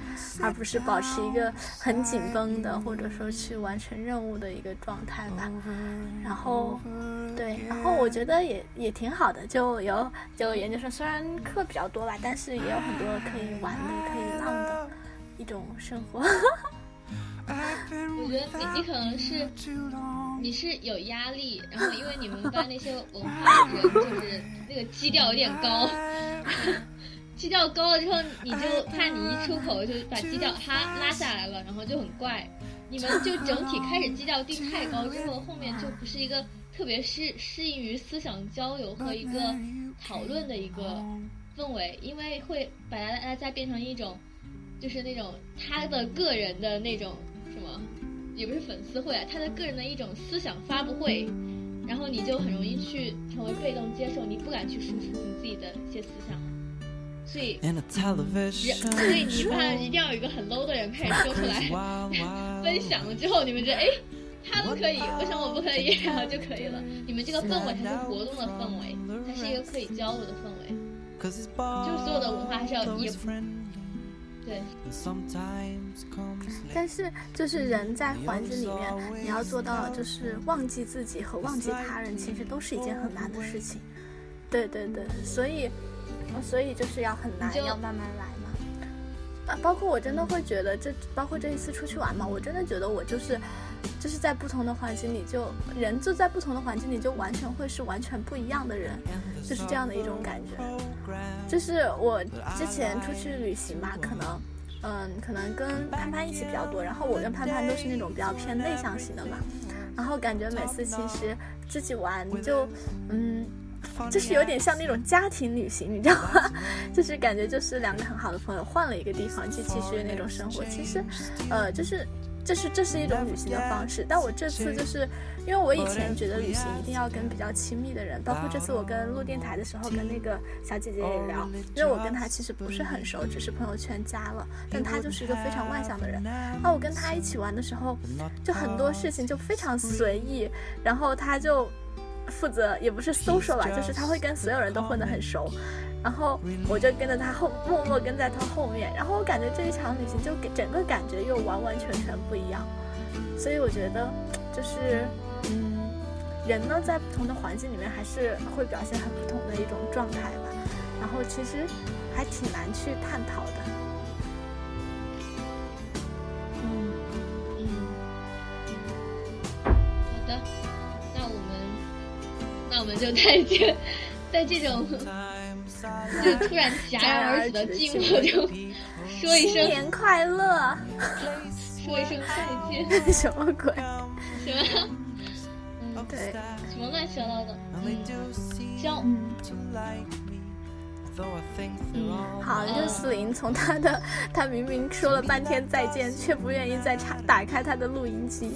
而不是保持一个很紧绷的或者说去完成任务的一个状态吧。然后，对，然后我觉得也也挺好的，就有就研究生虽然课比较多吧，但是也有很多可以玩的、可以浪的一种生活。我觉得你你可能是你是有压力，然后因为你们班那些文化人就是那个基调有点高，基调高了之后你就怕你一出口就把基调哈拉下来了，然后就很怪。你们就整体开始基调定太高之后，后面就不是一个特别适适应于思想交流和一个讨论的一个氛围，因为会把大家变成一种就是那种他的个人的那种。什么，也不是粉丝会啊，他的个人的一种思想发布会，然后你就很容易去成为被动接受，你不敢去输出你自己的一些思想，所以，所以你怕一定要有一个很 low 的人开始说出来 分享了之后，你们觉得哎，他不可以，为什么我不可以，然后就可以了。你们这个氛围才是活动的氛围，才是一个可以交流的氛围，就是所有的文化还是要也。对，但是就是人在环境里面，你要做到就是忘记自己和忘记他人，其实都是一件很难的事情。对对对，所以所以就是要很难，要慢慢来包括我真的会觉得这，包括这一次出去玩嘛，我真的觉得我就是就是在不同的环境里就，人就在不同的环境里就完全会是完全不一样的人，就是这样的一种感觉。就是我之前出去旅行嘛，可能。嗯，可能跟潘潘一起比较多，然后我跟潘潘都是那种比较偏内向型的嘛，然后感觉每次其实自己玩就，嗯，就是有点像那种家庭旅行，你知道吗？就是感觉就是两个很好的朋友换了一个地方去继续那种生活，其实，呃，就是。这是这是一种旅行的方式，但我这次就是因为我以前觉得旅行一定要跟比较亲密的人，包括这次我跟录电台的时候跟那个小姐姐也聊，因为我跟她其实不是很熟，只是朋友圈加了，但她就是一个非常外向的人。那我跟她一起玩的时候，就很多事情就非常随意，然后她就负责也不是 social 吧，就是他会跟所有人都混得很熟。然后我就跟着他后，默默跟在他后面。然后我感觉这一场旅行就给整个感觉又完完全全不一样。所以我觉得，就是，嗯，人呢在不同的环境里面还是会表现很不同的一种状态吧。然后其实还挺难去探讨的。嗯嗯，好的，我们就在这在这种。就突然戛然而止的寂寞中，说一声新年快乐，说一声再见。什么鬼？什么？嗯，对，什么乱七八糟的？嗯，行。嗯，好，六四零从他的他明明说了半天再见，却不愿意再插打开他的录音机，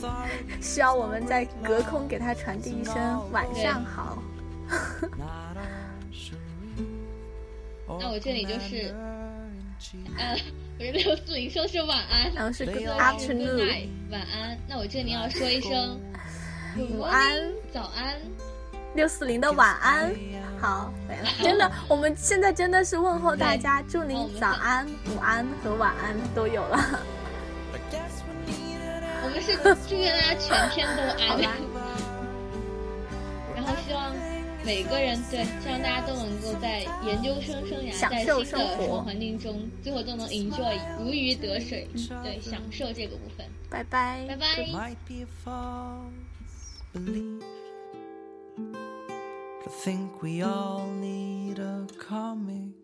需要我们在隔空给他传递一声晚上好。那我这里就是，呃，我这六四零说是晚安，然后是 good afternoon，晚安。那我这里要说一声午安，早安。六四零的晚安，好没了，真的，我们现在真的是问候大家，祝您早安、午安和晚安都有了。我们是祝愿大家全天都安，然后希望。每个人对，希望大家都能够在研究生生涯，在新的生活环境中，最后都能 enjoy 如鱼得水，对，享受这个部分。拜拜，拜拜。I think we all need a comic